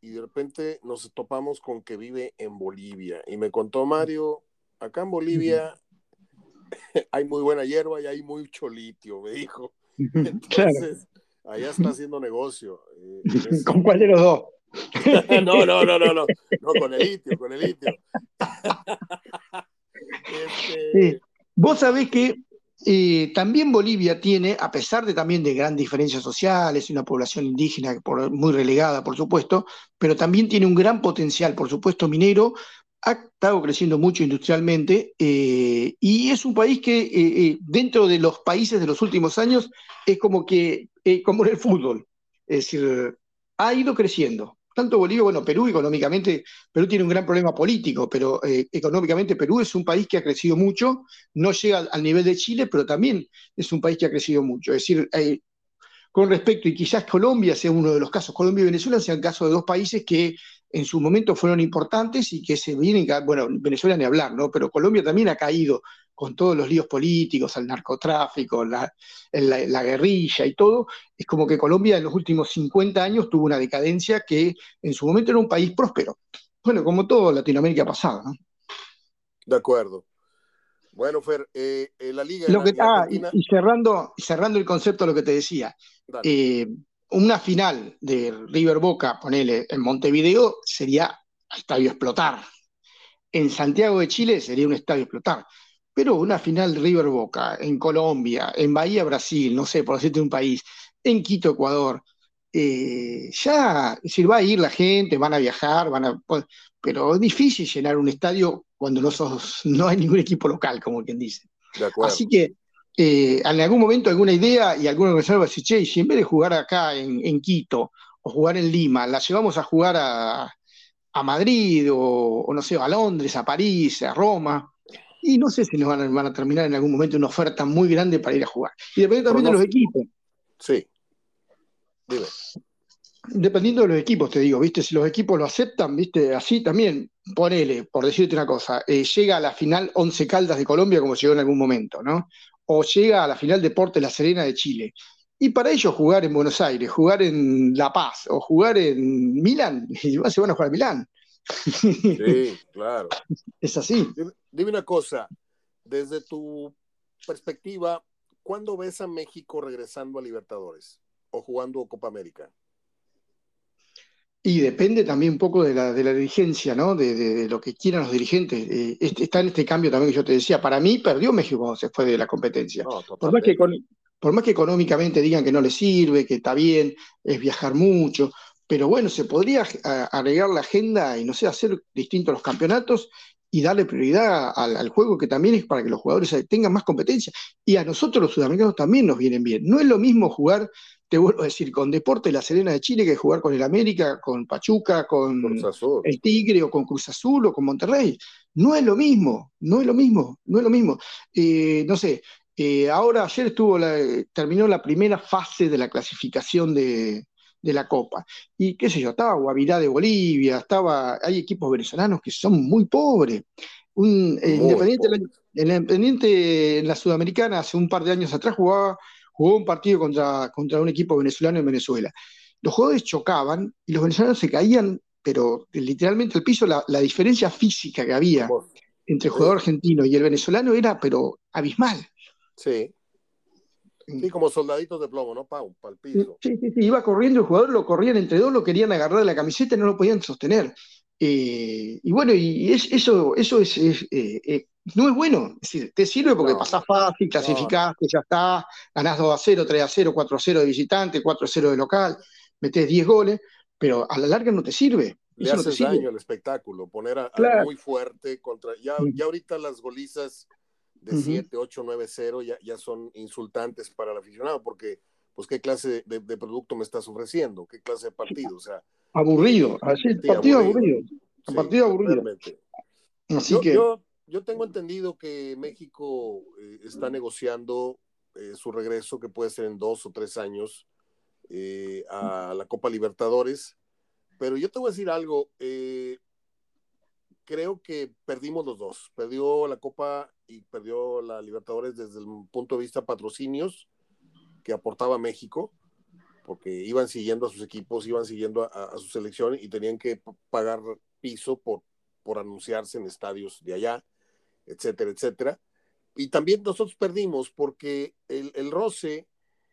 y de repente nos topamos con que vive en Bolivia. Y me contó Mario, acá en Bolivia hay muy buena hierba y hay mucho litio, me dijo. Entonces, allá está haciendo negocio. Eh, ¿Con cuál de los dos? no, no, no, no, no, no, con el litio, con el litio. este... Vos sabés que eh, también Bolivia tiene, a pesar de también de grandes diferencias sociales una población indígena muy relegada, por supuesto, pero también tiene un gran potencial, por supuesto, minero, ha estado creciendo mucho industrialmente eh, y es un país que eh, dentro de los países de los últimos años es como que, como en el fútbol, es decir, ha ido creciendo tanto Bolivia, bueno, Perú económicamente, Perú tiene un gran problema político, pero eh, económicamente Perú es un país que ha crecido mucho, no llega al nivel de Chile, pero también es un país que ha crecido mucho. Es decir, eh, con respecto, y quizás Colombia sea uno de los casos, Colombia y Venezuela sean casos de dos países que en su momento fueron importantes y que se vienen, bueno, Venezuela ni hablar, ¿no? Pero Colombia también ha caído con todos los líos políticos, el narcotráfico, la, guerrilla y todo, es como que Colombia en los últimos 50 años tuvo una decadencia que en su momento era un país próspero. Bueno, como todo Latinoamérica ha pasado, ¿no? De acuerdo. Bueno, Fer, eh, eh, la liga... Lo que, ah, y, cerrando, cerrando el concepto de lo que te decía, eh, una final de River Boca, ponele, en Montevideo, sería estadio explotar. En Santiago de Chile sería un estadio explotar. Pero una final River Boca en Colombia, en Bahía Brasil, no sé, por decirte un país, en Quito, Ecuador, eh, ya, es decir, va a ir la gente, van a viajar, van a, pero es difícil llenar un estadio cuando no, sos, no hay ningún equipo local, como quien dice. Así que eh, en algún momento alguna idea y alguna organizador va a decir, che, si en vez de jugar acá en, Quito o jugar en Lima, la llevamos a jugar a, Madrid o, o, no sé, a Londres, a París, a Roma, y no sé si nos van a, terminar en algún momento una oferta muy grande para ir a jugar. Y depende también de los equipos. Sí. Dime. Dependiendo de los equipos, te digo, ¿viste? Si los equipos lo aceptan, ¿viste? Así también, ponele, por decirte una cosa, eh, llega a la final 11 Caldas de Colombia como llegó en algún momento, ¿no? O llega a la final Deportes La Serena de Chile. Y para ellos jugar en Buenos Aires, jugar en La Paz o jugar en Milán, y se van a jugar a Milán. Sí, claro. Es así. Dime una cosa, desde tu perspectiva, ¿cuándo ves a México regresando a Libertadores o jugando Copa América? Y depende también un poco de la, de la dirigencia, ¿no? De, lo que quieran los dirigentes. Eh, este, está en este cambio también que yo te decía. Para mí perdió México cuando se fue de la competencia. por, más que, por más que económicamente digan que no le sirve, que está bien, es viajar mucho, pero bueno, se podría agregar la agenda y no sé, hacer distintos los campeonatos y darle prioridad al, juego que también es para que los jugadores tengan más competencia. Y a nosotros los sudamericanos también nos vienen bien. No es lo mismo jugar, te vuelvo a decir, con Deporte La Serena de Chile que jugar con el América, con Pachuca, con el Tigre o con Cruz Azul o con Monterrey. no es lo mismo, no es lo mismo, no es lo mismo. Eh, no sé, eh, ahora ayer estuvo terminó la primera fase de la clasificación de, la Copa. Y qué sé yo, estaba Guavirá de Bolivia, estaba, hay equipos venezolanos que son muy pobres. Un, Independiente, el Independiente en la Sudamericana hace un par de años atrás jugaba, jugó un partido contra, contra un equipo venezolano en Venezuela. Los jugadores chocaban y los venezolanos se caían, pero literalmente al piso, la, diferencia física que había entre el jugador argentino y el venezolano era, pero abismal. Sí. Sí, como soldaditos de plomo, ¿no? Para el piso. Sí, sí, sí, iba corriendo el jugador, lo corrían entre dos, lo querían agarrar de la camiseta y no lo podían sostener. Eh, y bueno, y eso, eso es, eh, eh, no es bueno. Es decir, te sirve porque pasás fácil, clasificaste, ya está, ganás 2 a 0, 3 a 0, 4 a 0 de visitante, 4 a 0 de local, metés 10 goles, pero a la larga no te sirve. Le haces daño al espectáculo, poner a, muy fuerte contra. Ya, ya ahorita las golizas de 7, 8, 9, 0 ya, ya son insultantes para el aficionado, porque, pues, ¿qué clase de, de, producto me estás ofreciendo? ¿Qué clase de partido? O sea, aburrido, así, partido aburrido. partido aburrido. Así yo, que... yo, yo, tengo entendido que México eh, está negociando eh, su regreso, que puede ser en dos o tres años, eh, a la Copa Libertadores. Pero yo te voy a decir algo, creo que perdimos los dos. Perdió la Copa y perdió la Libertadores desde el punto de vista patrocinios que aportaba México porque iban siguiendo a sus equipos, iban siguiendo a, su selección y tenían que pagar piso por, por anunciarse en estadios de allá, etcétera, etcétera. Y también nosotros perdimos porque el, el roce,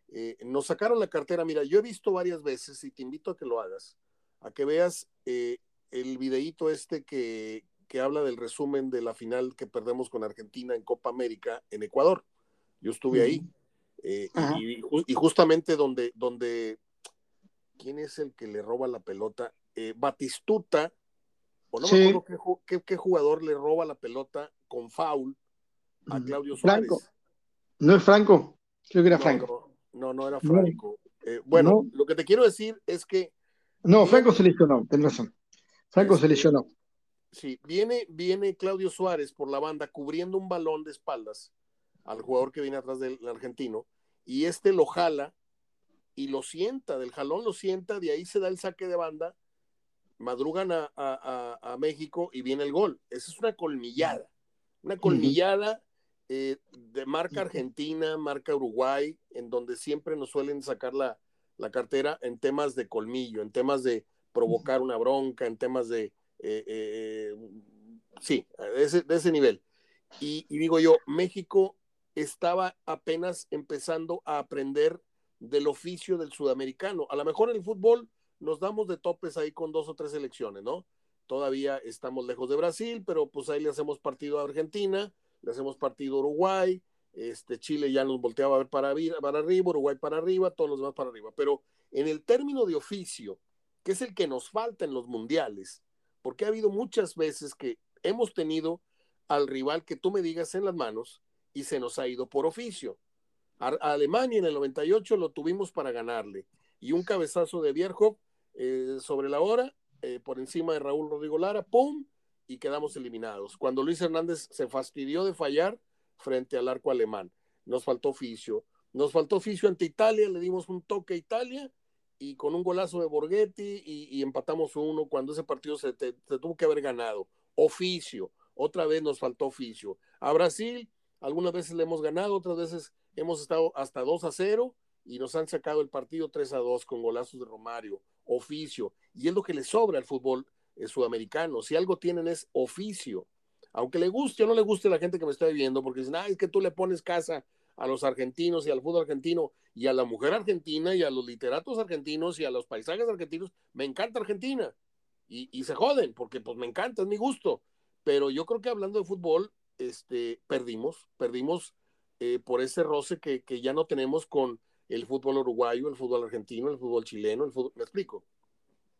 eh, nos sacaron la cartera. Mira, yo he visto varias veces y te invito a que lo hagas, a que veas eh, el videíto este que, que habla del resumen de la final que perdemos con Argentina en Copa América en Ecuador. Yo estuve ahí. Eh, y, justamente donde, donde, ¿quién es el que le roba la pelota? Eh, Batistuta, o no me acuerdo qué, jugador le roba la pelota con foul a Claudio Suárez. Franco. ¿No es Franco? Creo que era Franco. No, no, era Franco. Eh, bueno, lo que te quiero decir es que. No, Franco se lesionó, tenés razón. Franco se este, lesionó. Sí, viene, viene Claudio Suárez por la banda cubriendo un balón de espaldas al jugador que viene atrás del argentino, y este lo jala y lo sienta, del jalón lo sienta, de ahí se da el saque de banda, madrugan a, México y viene el gol. Esa es una colmillada, una colmillada eh, de marca Argentina, marca Uruguay, en donde siempre nos suelen sacar la, cartera en temas de colmillo, en temas de provocar una bronca, en temas de, eh, eh, sí, de ese, de ese nivel. y, digo yo, México estaba apenas empezando a aprender del oficio del sudamericano. A lo mejor en el fútbol nos damos de topes ahí con dos o tres selecciones, ¿no? Todavía estamos lejos de Brasil, pero pues ahí le hacemos partido a Argentina, le hacemos partido a Uruguay, este, Chile ya nos volteaba a ver para, para arriba, Uruguay para arriba, todos los demás para arriba. Pero en el término de oficio, que es el que nos falta en los mundiales, porque ha habido muchas veces que hemos tenido al rival que tú me digas en las manos, y se nos ha ido por oficio. A, Alemania en el 98 lo tuvimos para ganarle y un cabezazo de Bierhoff eh, sobre la hora, eh, por encima de Raúl Rodrigo Lara, ¡pum! y quedamos eliminados. Cuando Luis Hernández se fastidió de fallar frente al arco alemán, nos faltó oficio. Nos faltó oficio ante Italia, le dimos un toque a Italia y con un golazo de Borghetti y, empatamos uno cuando ese partido se, se, tuvo que haber ganado. Oficio, otra vez nos faltó oficio. A Brasil algunas veces le hemos ganado, otras veces hemos estado hasta 2 a 0 y nos han sacado el partido 3 a 2 con golazos de Romario, oficio. Y es lo que le sobra al fútbol eh, sudamericano. Si algo tienen es oficio. Aunque le guste o no le guste a la gente que me está viendo, porque dicen, ah, es que tú le pones casa a los argentinos y al fútbol argentino y a la mujer argentina y a los literatos argentinos y a los paisajes argentinos. Me encanta Argentina. Y, y se joden, porque pues me encanta, es mi gusto. Pero yo creo que hablando de fútbol, este, perdimos, perdimos eh, por ese roce que, que, ya no tenemos con el fútbol uruguayo, el fútbol argentino, el fútbol chileno, el fútbol, ¿me explico?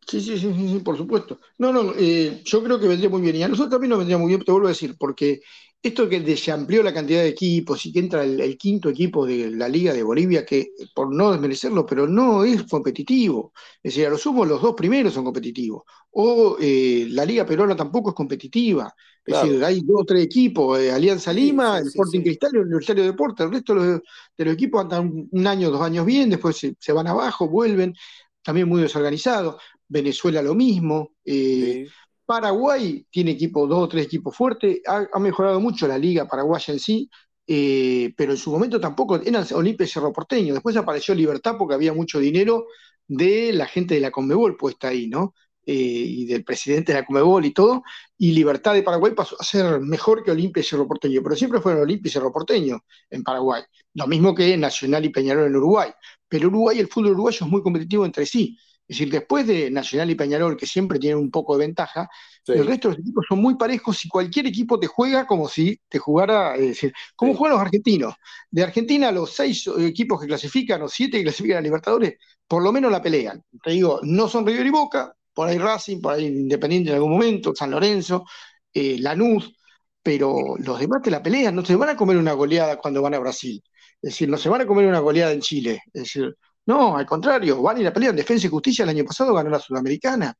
Sí, sí, sí, sí, por supuesto. No, no, eh, yo creo que vendría muy bien. Y a nosotros también nos vendría muy bien, te vuelvo a decir, porque esto que se amplió la cantidad de equipos y que entra el, quinto equipo de la Liga de Bolivia, que por no desmerecerlo, pero no es competitivo. Es decir, a lo sumo los dos primeros son competitivos. O eh, la Liga Peruana tampoco es competitiva. Es decir, hay dos o tres equipos, eh, Alianza Lima, el Sporting Cristal y el Universitario de Deportes. El resto de los, equipos andan un año, dos años bien, después se, van abajo, vuelven, también muy desorganizados. Venezuela lo mismo. Eh, Paraguay tiene equipo, dos o tres equipos fuertes. Ha, mejorado mucho la liga paraguaya en sí, eh, pero en su momento tampoco eran Olimpia y Cerro Porteño. Después apareció Libertad porque había mucho dinero de la gente de la Conmebol puesta ahí, ¿no? Eh, y del presidente de la Comebol y todo, y Libertad de Paraguay pasó a ser mejor que Olimpia y Cerro Porteño, pero siempre fueron Olimpia y Cerro Porteño en Paraguay, lo mismo que Nacional y Peñarol en Uruguay, pero Uruguay, el fútbol uruguayo es muy competitivo entre sí, es decir, después de Nacional y Peñarol, que siempre tienen un poco de ventaja, el resto de los equipos son muy parejos y cualquier equipo te juega como si te jugara, es decir, como juegan los argentinos. De Argentina, los seis equipos que clasifican, o siete que clasifican a Libertadores, por lo menos la pelean. Te digo, no son River y Boca, por ahí Racing, por ahí Independiente en algún momento, San Lorenzo, eh, Lanús, pero los demás te la pelean, no se van a comer una goleada cuando van a Brasil. Es decir, no se van a comer una goleada en Chile. Es decir, no, al contrario, van y la pelean. Defensa y Justicia el año pasado ganó la Sudamericana.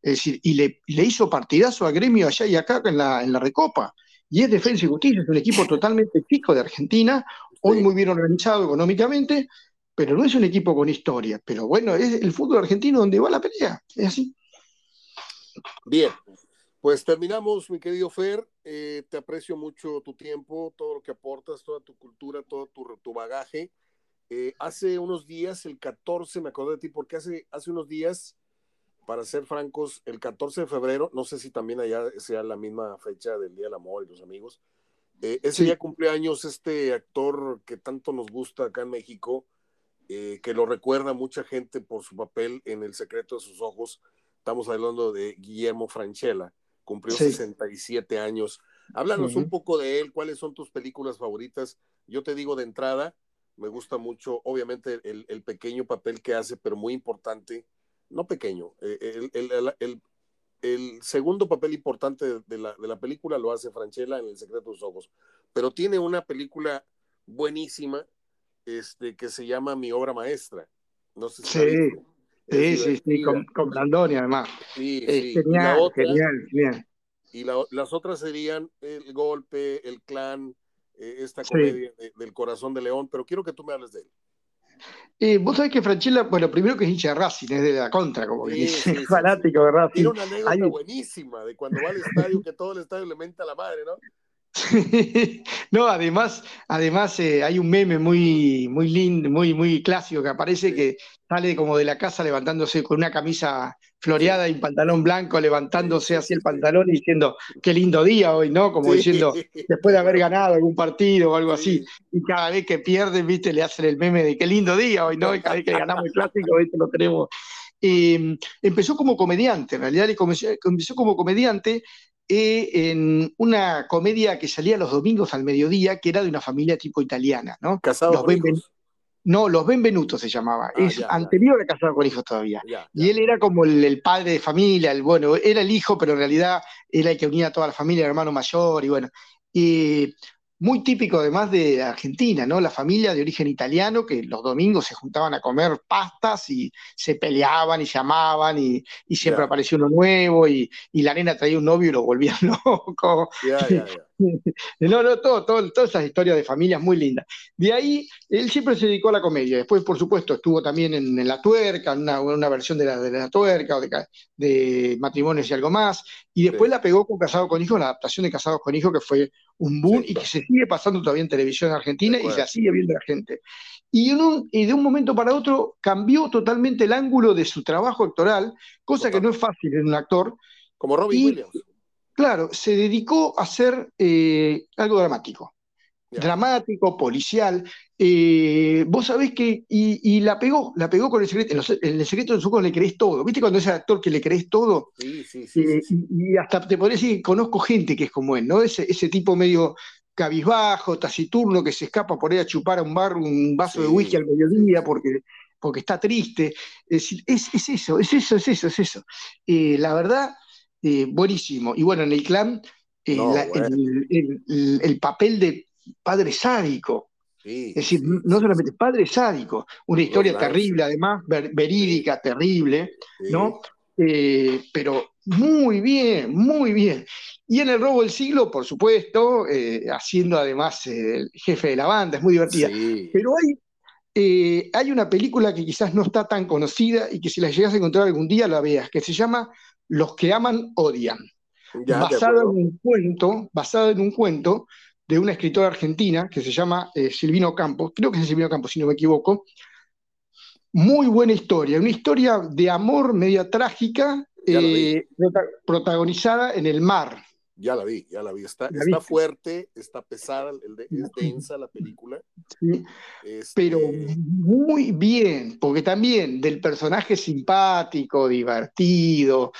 Es decir, y le, hizo partidazo a Gremio allá y acá en la, en la Recopa. Y es Defensa y Justicia, es un equipo totalmente fijo de Argentina, hoy muy bien organizado económicamente, pero no es un equipo con historia. Pero bueno, es el fútbol argentino donde va la pelea, es así. Bien, pues terminamos, mi querido Fer. Eh, te aprecio mucho tu tiempo, todo lo que aportas, toda tu cultura, todo tu, bagaje. Eh, hace unos días, el 14, me acordé de ti, porque hace, hace unos días, para ser francos, el 14 de febrero, no sé si también allá sea la misma fecha del Día del Amor y los amigos, eh, ese día cumpleaños este actor que tanto nos gusta acá en México, que lo recuerda mucha gente por su papel en El secreto de sus ojos, Estamos hablando de Guillermo Franchella, cumplió 67 años. Háblanos un poco de él, cuáles son tus películas favoritas. Yo te digo de entrada, me gusta mucho, obviamente, el, pequeño papel que hace, pero muy importante, no pequeño, eh, el, segundo papel importante de la, de la, película lo hace Franchella en El secreto de sus ojos, pero tiene una película buenísima este, que se llama Mi obra maestra. No sé si sí. Sí, sí, sí, con, con Brandoni además. Sí, sí. Genial, genial, genial. Y las otras serían El Golpe, El Clan, eh, esta comedia del Corazón de León, pero quiero que tú me hables de él. Eh, vos sabés que Franchella, bueno, primero que es hincha de Racing, es de la contra, como que dice, fanático de Racing. Tiene una anécdota buenísima de cuando va al estadio, que todo el estadio le menta a la madre, ¿no? no, además, además eh, hay un meme muy, muy lindo, muy, muy clásico que aparece que sale como de la casa levantándose con una camisa floreada y un pantalón blanco, levantándose así el pantalón y diciendo qué lindo día hoy, ¿no? Como diciendo después de haber ganado algún partido o algo así. Y cada vez que pierden, viste, le hacen el meme de qué lindo día hoy, ¿no? Y cada vez que ganamos el clásico, viste, lo tenemos. Eh, empezó como comediante, en realidad empezó como comediante eh, en una comedia que salía los domingos al mediodía, que era de una familia tipo italiana, ¿no? Casados los No, los Benvenutos se llamaba. Ah, es anterior a Casado con Hijos todavía. y él era como el, padre de familia, el bueno, era el hijo, pero en realidad era el que unía a toda la familia, el hermano mayor, y bueno. Y muy típico además de Argentina, ¿no? La familia de origen italiano que los domingos se juntaban a comer pastas y se peleaban y se amaban y, siempre apareció uno nuevo y, la nena traía un novio y lo volvían loco. no, no, todo, todo, todas esas historias de familias muy lindas. De ahí, él siempre se dedicó a la comedia. Después, por supuesto, estuvo también en, La Tuerca, en una, versión de la, de la Tuerca o de, Matrimonios y algo más. Y después la pegó con Casados con Hijos, la adaptación de Casados con Hijos, que fue un boom y que se sigue pasando todavía en televisión argentina y se sigue viendo la gente. Y, de un momento para otro cambió totalmente el ángulo de su trabajo actoral, cosa que no es fácil en un actor. Como Robin Williams. Claro, se dedicó a hacer eh, algo dramático. Dramático, policial. Eh, vos sabés que. Y, la pegó, la pegó con el secreto. En, el secreto de su ojos le crees todo. ¿Viste cuando es el actor que le crees todo? Sí, sí, sí. Eh, y, hasta te podría decir conozco gente que es como él, ¿no? Ese, ese tipo medio cabizbajo, taciturno, que se escapa por ahí a chupar a un bar un vaso de whisky al mediodía porque, porque está triste. Es, es, es, eso, es eso, es eso, es eso. la verdad, eh, buenísimo. Y bueno, en el clan, eh, el, papel de padre sádico. es decir, no solamente padre sádico, una historia terrible, además, verídica, terrible, ¿no? Eh, pero Muy bien, muy bien. Y en el robo del siglo, por supuesto, eh, haciendo además eh, el jefe de la banda, es muy divertida. Pero hay, eh, hay una película que quizás no está tan conocida y que si la llegas a encontrar algún día la veas, que se llama Los que aman odian. basada en un cuento, en un cuento de una escritora argentina que se llama Silvino Campos, creo que es Silvino Campos si no me equivoco. Muy buena historia, una historia de amor media trágica, protagonizada en el mar. Ya la vi, ya la vi. Está, está fuerte, está pesada, es densa la película. Sí, pero este muy bien, porque también del personaje simpático, divertido,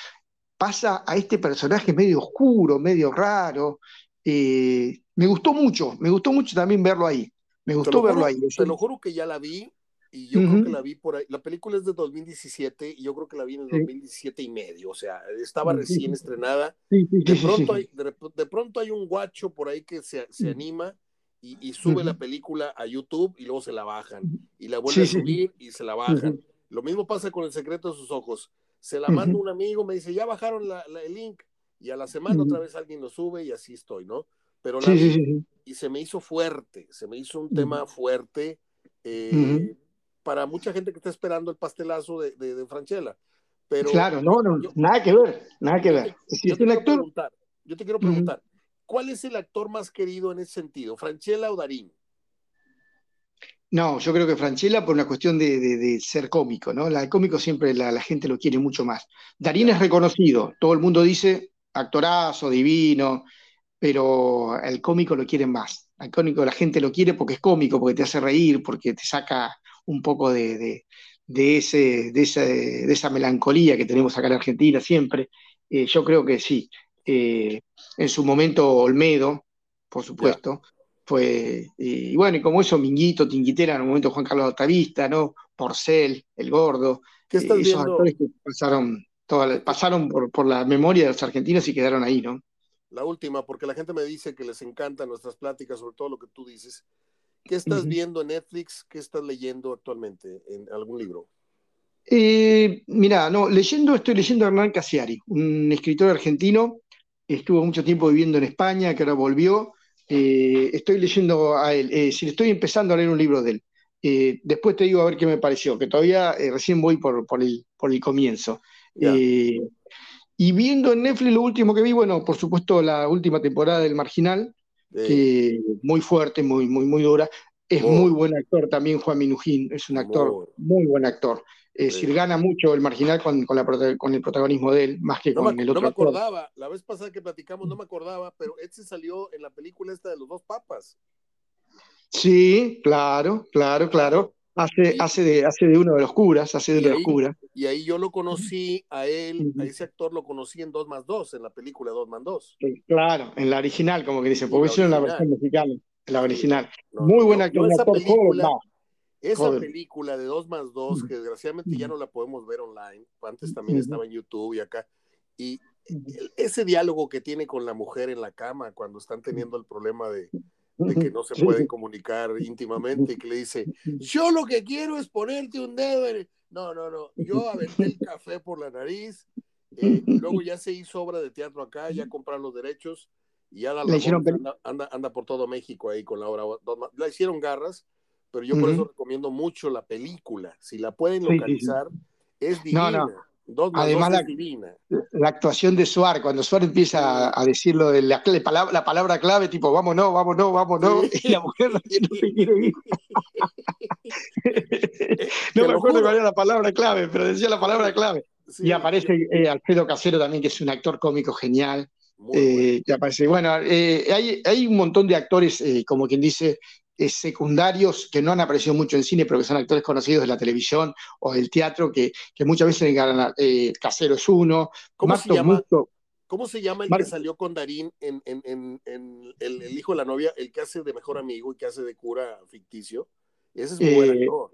pasa a este personaje medio oscuro, medio raro. Eh, me gustó mucho, me gustó mucho también verlo ahí. Me gustó verlo ahí. Te lo juro que ya la vi y yo creo que la vi por ahí. La película es de 2017 y yo creo que la vi en el 2017 y medio. O sea, estaba recién estrenada. de, pronto hay, de, pronto hay un guacho por ahí que se, se anima y, sube la película a YouTube y luego se la bajan. Y la vuelve a subir y se la bajan. Lo mismo pasa con El secreto de sus ojos. Se la manda un amigo, me dice, ya bajaron la, el link. Y a la semana otra vez alguien lo sube y así estoy, ¿no? Pero la vi y se me hizo fuerte, se me hizo un tema fuerte. Eh, para mucha gente que está esperando el pastelazo de, de, Franchella. Pero claro, no, no, nada que ver, nada que ver. yo, te preguntar, yo te quiero preguntar, ¿cuál es el actor más querido en ese sentido, Franchella o Darín? No, yo creo que Franchella por una cuestión de, de, ser cómico, ¿no? La, el cómico siempre la, la, gente lo quiere mucho más. Darín es reconocido, todo el mundo dice actorazo, divino, pero el cómico lo quieren más. Al cómico la gente lo quiere porque es cómico, porque te hace reír, porque te saca un poco de, ese, de, esa, melancolía que tenemos acá en Argentina siempre. Eh, yo creo que sí. Eh, en su momento Olmedo, por supuesto, fue, y bueno, y como eso, Minguito, Tinguitera, en un momento Juan Carlos Altavista, ¿no? Porcel, El Gordo, ¿Qué estás eh, esos actores que pasaron, pasaron por, por la memoria de los argentinos y quedaron ahí, ¿no? La última, porque la gente me dice que les encantan nuestras pláticas, sobre todo lo que tú dices. ¿Qué estás viendo en Netflix? ¿Qué estás leyendo actualmente en algún libro? Eh, mira, no, leyendo, estoy leyendo a Hernán Casiari, un escritor argentino, estuvo mucho tiempo viviendo en España, que ahora volvió. Eh, estoy leyendo a él, eh, si estoy empezando a leer un libro de él. Eh, después te digo a ver qué me pareció, que todavía recién voy por, por, el, por el comienzo. y viendo en Netflix lo último que vi, bueno, por supuesto la última temporada del Marginal, que muy fuerte, muy, muy, muy dura. Es muy buen actor también Juan Minujín, es un actor muy buen actor. Es decir, gana mucho el marginal con, con, la, con, el protagonismo de él, más que con el otro. No me acordaba, la vez pasada que platicamos no me acordaba, pero este salió en la película esta de los dos papas. Sí, claro, claro, claro. Hace, hace, de, hace de uno de los curas, hace de, los curas. Y ahí yo lo conocí a él, a ese actor lo conocí en 2 más 2, en la película 2 más 2. Claro, en la original, como que dice, porque hicieron la versión mexicana, en la original. Muy buena actor, esa actor película, Esa película de 2 más 2, que desgraciadamente ya no la podemos ver online, antes también estaba en YouTube y acá, y ese diálogo que tiene con la mujer en la cama cuando están teniendo el problema de de que no se pueden comunicar íntimamente y que le dice, yo lo que quiero es ponerte un dedo en No, no, no, yo aventé el café por la nariz, eh, luego ya se hizo obra de teatro acá, ya compraron los derechos y ya la anda, anda, por todo México ahí con la obra. La hicieron garras, pero yo por eso recomiendo mucho la película. Si la pueden localizar, es divina. Además, la, divina. la, actuación de Suar, cuando Suar empieza a, decir lo de la, la, palabra clave, tipo vámonos, vámonos, vámonos, y la mujer no, se quiere ir. no me acuerdo cuál era la palabra clave, pero decía la palabra clave. y aparece eh, Alfredo Casero también, que es un actor cómico genial. Eh, bueno. aparece. Bueno, eh, hay, hay, un montón de actores, como quien dice, eh, secundarios que no han aparecido mucho en cine, pero que son actores conocidos de la televisión o del teatro, que, que muchas veces ganan, eh, Casero es uno. ¿Cómo se llama? ¿Cómo se llama el que salió con Darín en, en, en, el, hijo de la novia, el que hace de mejor amigo y que hace de cura ficticio? Ese es muy buen eh, actor.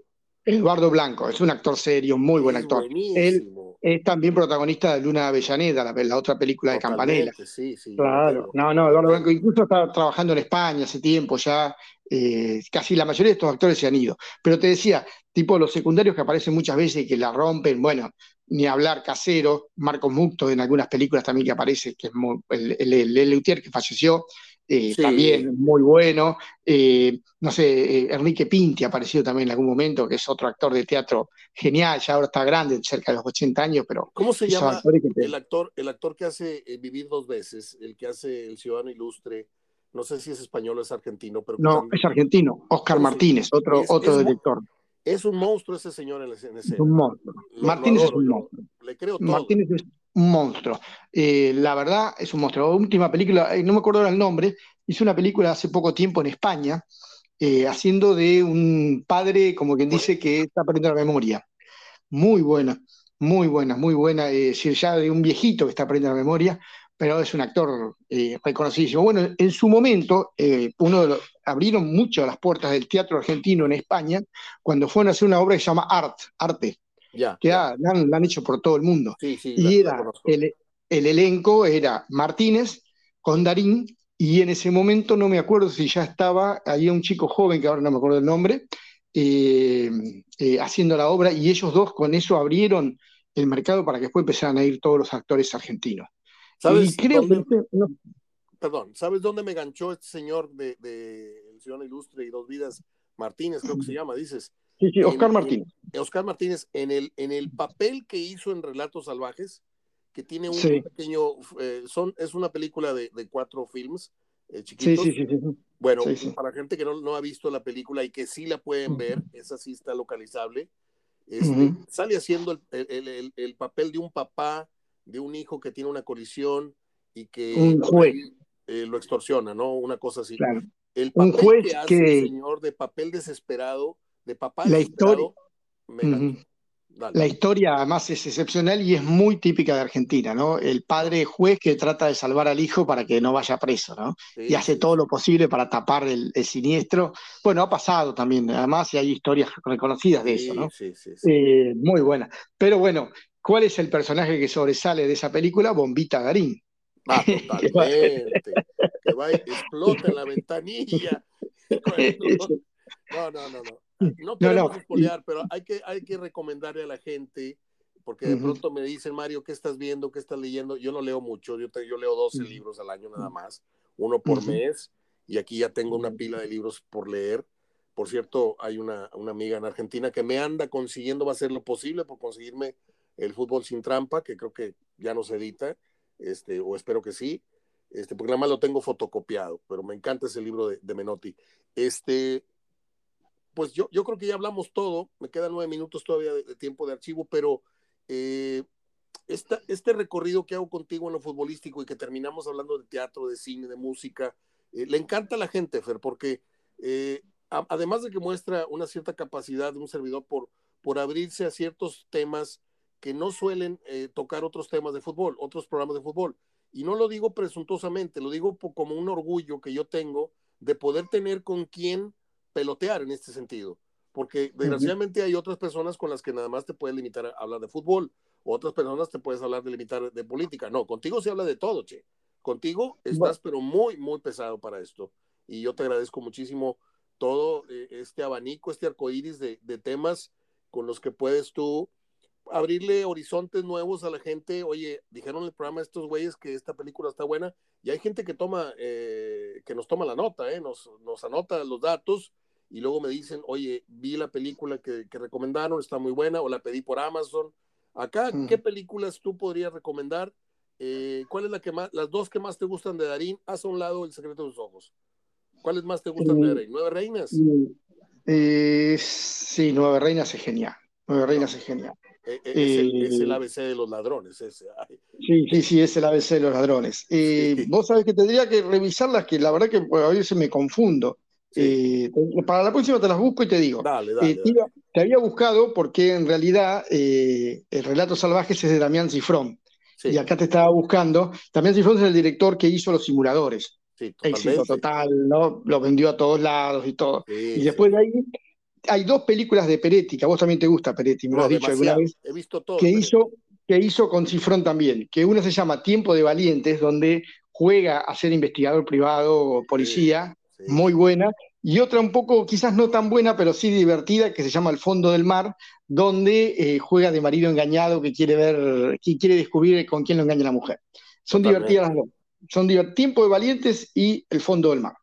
Eduardo Blanco, es un actor serio, muy buen actor. Él, es también protagonista de Luna Avellaneda, la, la otra película de Campanella. Sí, sí. Claro, no, no, Eduardo Blanco incluso está trabajando en España hace tiempo ya, eh, casi la mayoría de estos actores se han ido. Pero te decía, tipo los secundarios que aparecen muchas veces y que la rompen, bueno, ni hablar casero, Marcos Mucto en algunas películas también que aparece, que es el, el, el, que falleció, eh, también muy bueno. Eh, no sé, eh, Enrique Pinti ha aparecido también en algún momento, que es otro actor de teatro genial, ya ahora está grande, cerca de los 80 años, pero... ¿Cómo se llama el actor, el actor que hace Vivir dos veces, el que hace El Ciudadano Ilustre? No sé si es español o es argentino, pero... No, es argentino, Oscar Martínez, otro, otro director. Es un monstruo ese señor en la escena. Es un monstruo. Martínez es un monstruo. Le creo todo. Martínez es un monstruo. Eh, la verdad, es un monstruo. Última película, eh, no me acuerdo el nombre, hizo una película hace poco tiempo en España, eh, haciendo de un padre, como quien dice, que está perdiendo la memoria. Muy buena, muy buena, muy buena. Es decir, ya de un viejito que está perdiendo la memoria, pero es un actor reconocidísimo. Bueno, en su momento, uno de los, abrieron mucho las puertas del teatro argentino en España cuando fueron a hacer una obra que se llama Art, Arte que la, han, hecho por todo el mundo. y era el, elenco era Martínez con Darín, y en ese momento no me acuerdo si ya estaba, había un chico joven, que ahora no me acuerdo el nombre, eh, eh, haciendo la obra, y ellos dos con eso abrieron el mercado para que después empezaran a ir todos los actores argentinos. ¿Sabes creo dónde, Perdón, ¿sabes dónde me ganchó este señor de, de El Ciudadano Ilustre y Dos Vidas? Martínez, creo que se llama, dices. Sí, sí, Oscar Martínez. Oscar Martínez, en el, en el papel que hizo en Relatos Salvajes, que tiene un pequeño, eh, son, es una película de, cuatro films eh, chiquitos. Sí, sí, sí, Bueno, para gente que no, ha visto la película y que sí la pueden ver, esa sí está localizable, este, sale haciendo el, papel de un papá, de un hijo que tiene una colisión y que un juez. Eh, lo extorsiona, ¿no? Una cosa así. El papel un juez que hace el señor de papel desesperado de papá. La historia. La historia además es excepcional y es muy típica de Argentina, ¿no? El padre juez que trata de salvar al hijo para que no vaya preso, ¿no? y hace todo lo posible para tapar el, siniestro. Bueno, ha pasado también, además, y hay historias reconocidas de eso, ¿no? Sí, sí, eh, muy buena. Pero bueno, ¿cuál es el personaje que sobresale de esa película? Bombita Garín. Ah, totalmente. que va y explota en la ventanilla. No, no, no, no. No queremos no, pero hay que, hay que recomendarle a la gente, porque de pronto me dicen, Mario, ¿qué estás viendo? ¿Qué estás leyendo? Yo no leo mucho, yo, yo leo 12 libros al año nada más, uno por mes, y aquí ya tengo una pila de libros por leer. Por cierto, hay una, una amiga en Argentina que me anda consiguiendo, va a hacer lo posible por conseguirme el fútbol sin trampa, que creo que ya no se edita, este, o espero que sí, este, porque nada más lo tengo fotocopiado, pero me encanta ese libro de, de Menotti. Este, pues yo, yo creo que ya hablamos todo, me quedan nueve minutos todavía de, tiempo de archivo, pero eh, este recorrido que hago contigo en lo futbolístico y que terminamos hablando de teatro, de cine, de música, eh, le encanta a la gente, Fer, porque eh, además de que muestra una cierta capacidad de un servidor por, por abrirse a ciertos temas que no suelen tocar otros temas de fútbol, otros programas de fútbol. Y no lo digo presuntuosamente, lo digo como un orgullo que yo tengo de poder tener con quien pelotear en este sentido, porque desgraciadamente hay otras personas con las que nada más te puedes limitar a hablar de fútbol, otras personas te puedes hablar de limitar de política. No, contigo se habla de todo, che. Contigo estás pero muy, muy pesado para esto. Y yo te agradezco muchísimo todo eh, este abanico, este arcoíris de, de temas con los que puedes tú abrirle horizontes nuevos a la gente. Oye, dijeron en el programa estos güeyes que esta película está buena y hay gente que toma, eh, que nos toma la nota, eh, nos, nos anota los datos y luego me dicen, oye, vi la película que, recomendaron, está muy buena, o la pedí por Amazon. Acá, ¿qué películas tú podrías recomendar? Eh, ¿Cuál es la que más, las dos que más te gustan de Darín? Haz a un lado El secreto de sus ojos. ¿Cuáles más te gustan de mm, Darín? ¿Nueve reinas? Mm, sí, Nueve reinas es genial. Nueve reinas es genial. E, e, es, el, ABC de los ladrones. Sí, sí, sí, es el ABC de los ladrones. Vos sabés que tendría que revisarlas, que la verdad que a veces me confundo. Eh, para la próxima te las busco y te digo. Eh, te, había buscado porque en realidad eh, el relato salvajes es de Damián Cifrón. Y acá te estaba buscando. Damián Cifrón es el director que hizo los simuladores. Éxito total, ¿no? Lo vendió a todos lados y todo. y después de ahí hay dos películas de Peretti, que a vos también te gusta Peretti, me lo has dicho alguna vez. He visto todo. Que hizo que hizo con Cifrón también, que una se llama Tiempo de Valientes, donde juega a ser investigador privado o policía, muy buena, y otra un poco, quizás no tan buena, pero sí divertida, que se llama El Fondo del Mar, donde eh, juega de marido engañado que quiere ver, que quiere descubrir con quién lo engaña la mujer. Son divertidas las dos. Son Tiempo de Valientes y El Fondo del Mar.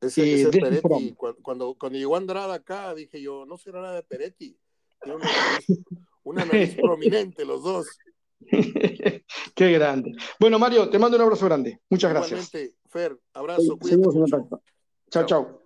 Ese, eh, Peretti, cuando, cuando, llegó Andrada acá, dije yo, no será nada de Peretti. Tiene una nariz, prominente los dos. Qué grande. Bueno, Mario, te mando un abrazo grande. Muchas Igualmente, gracias. Fer, abrazo. En Chao, chao.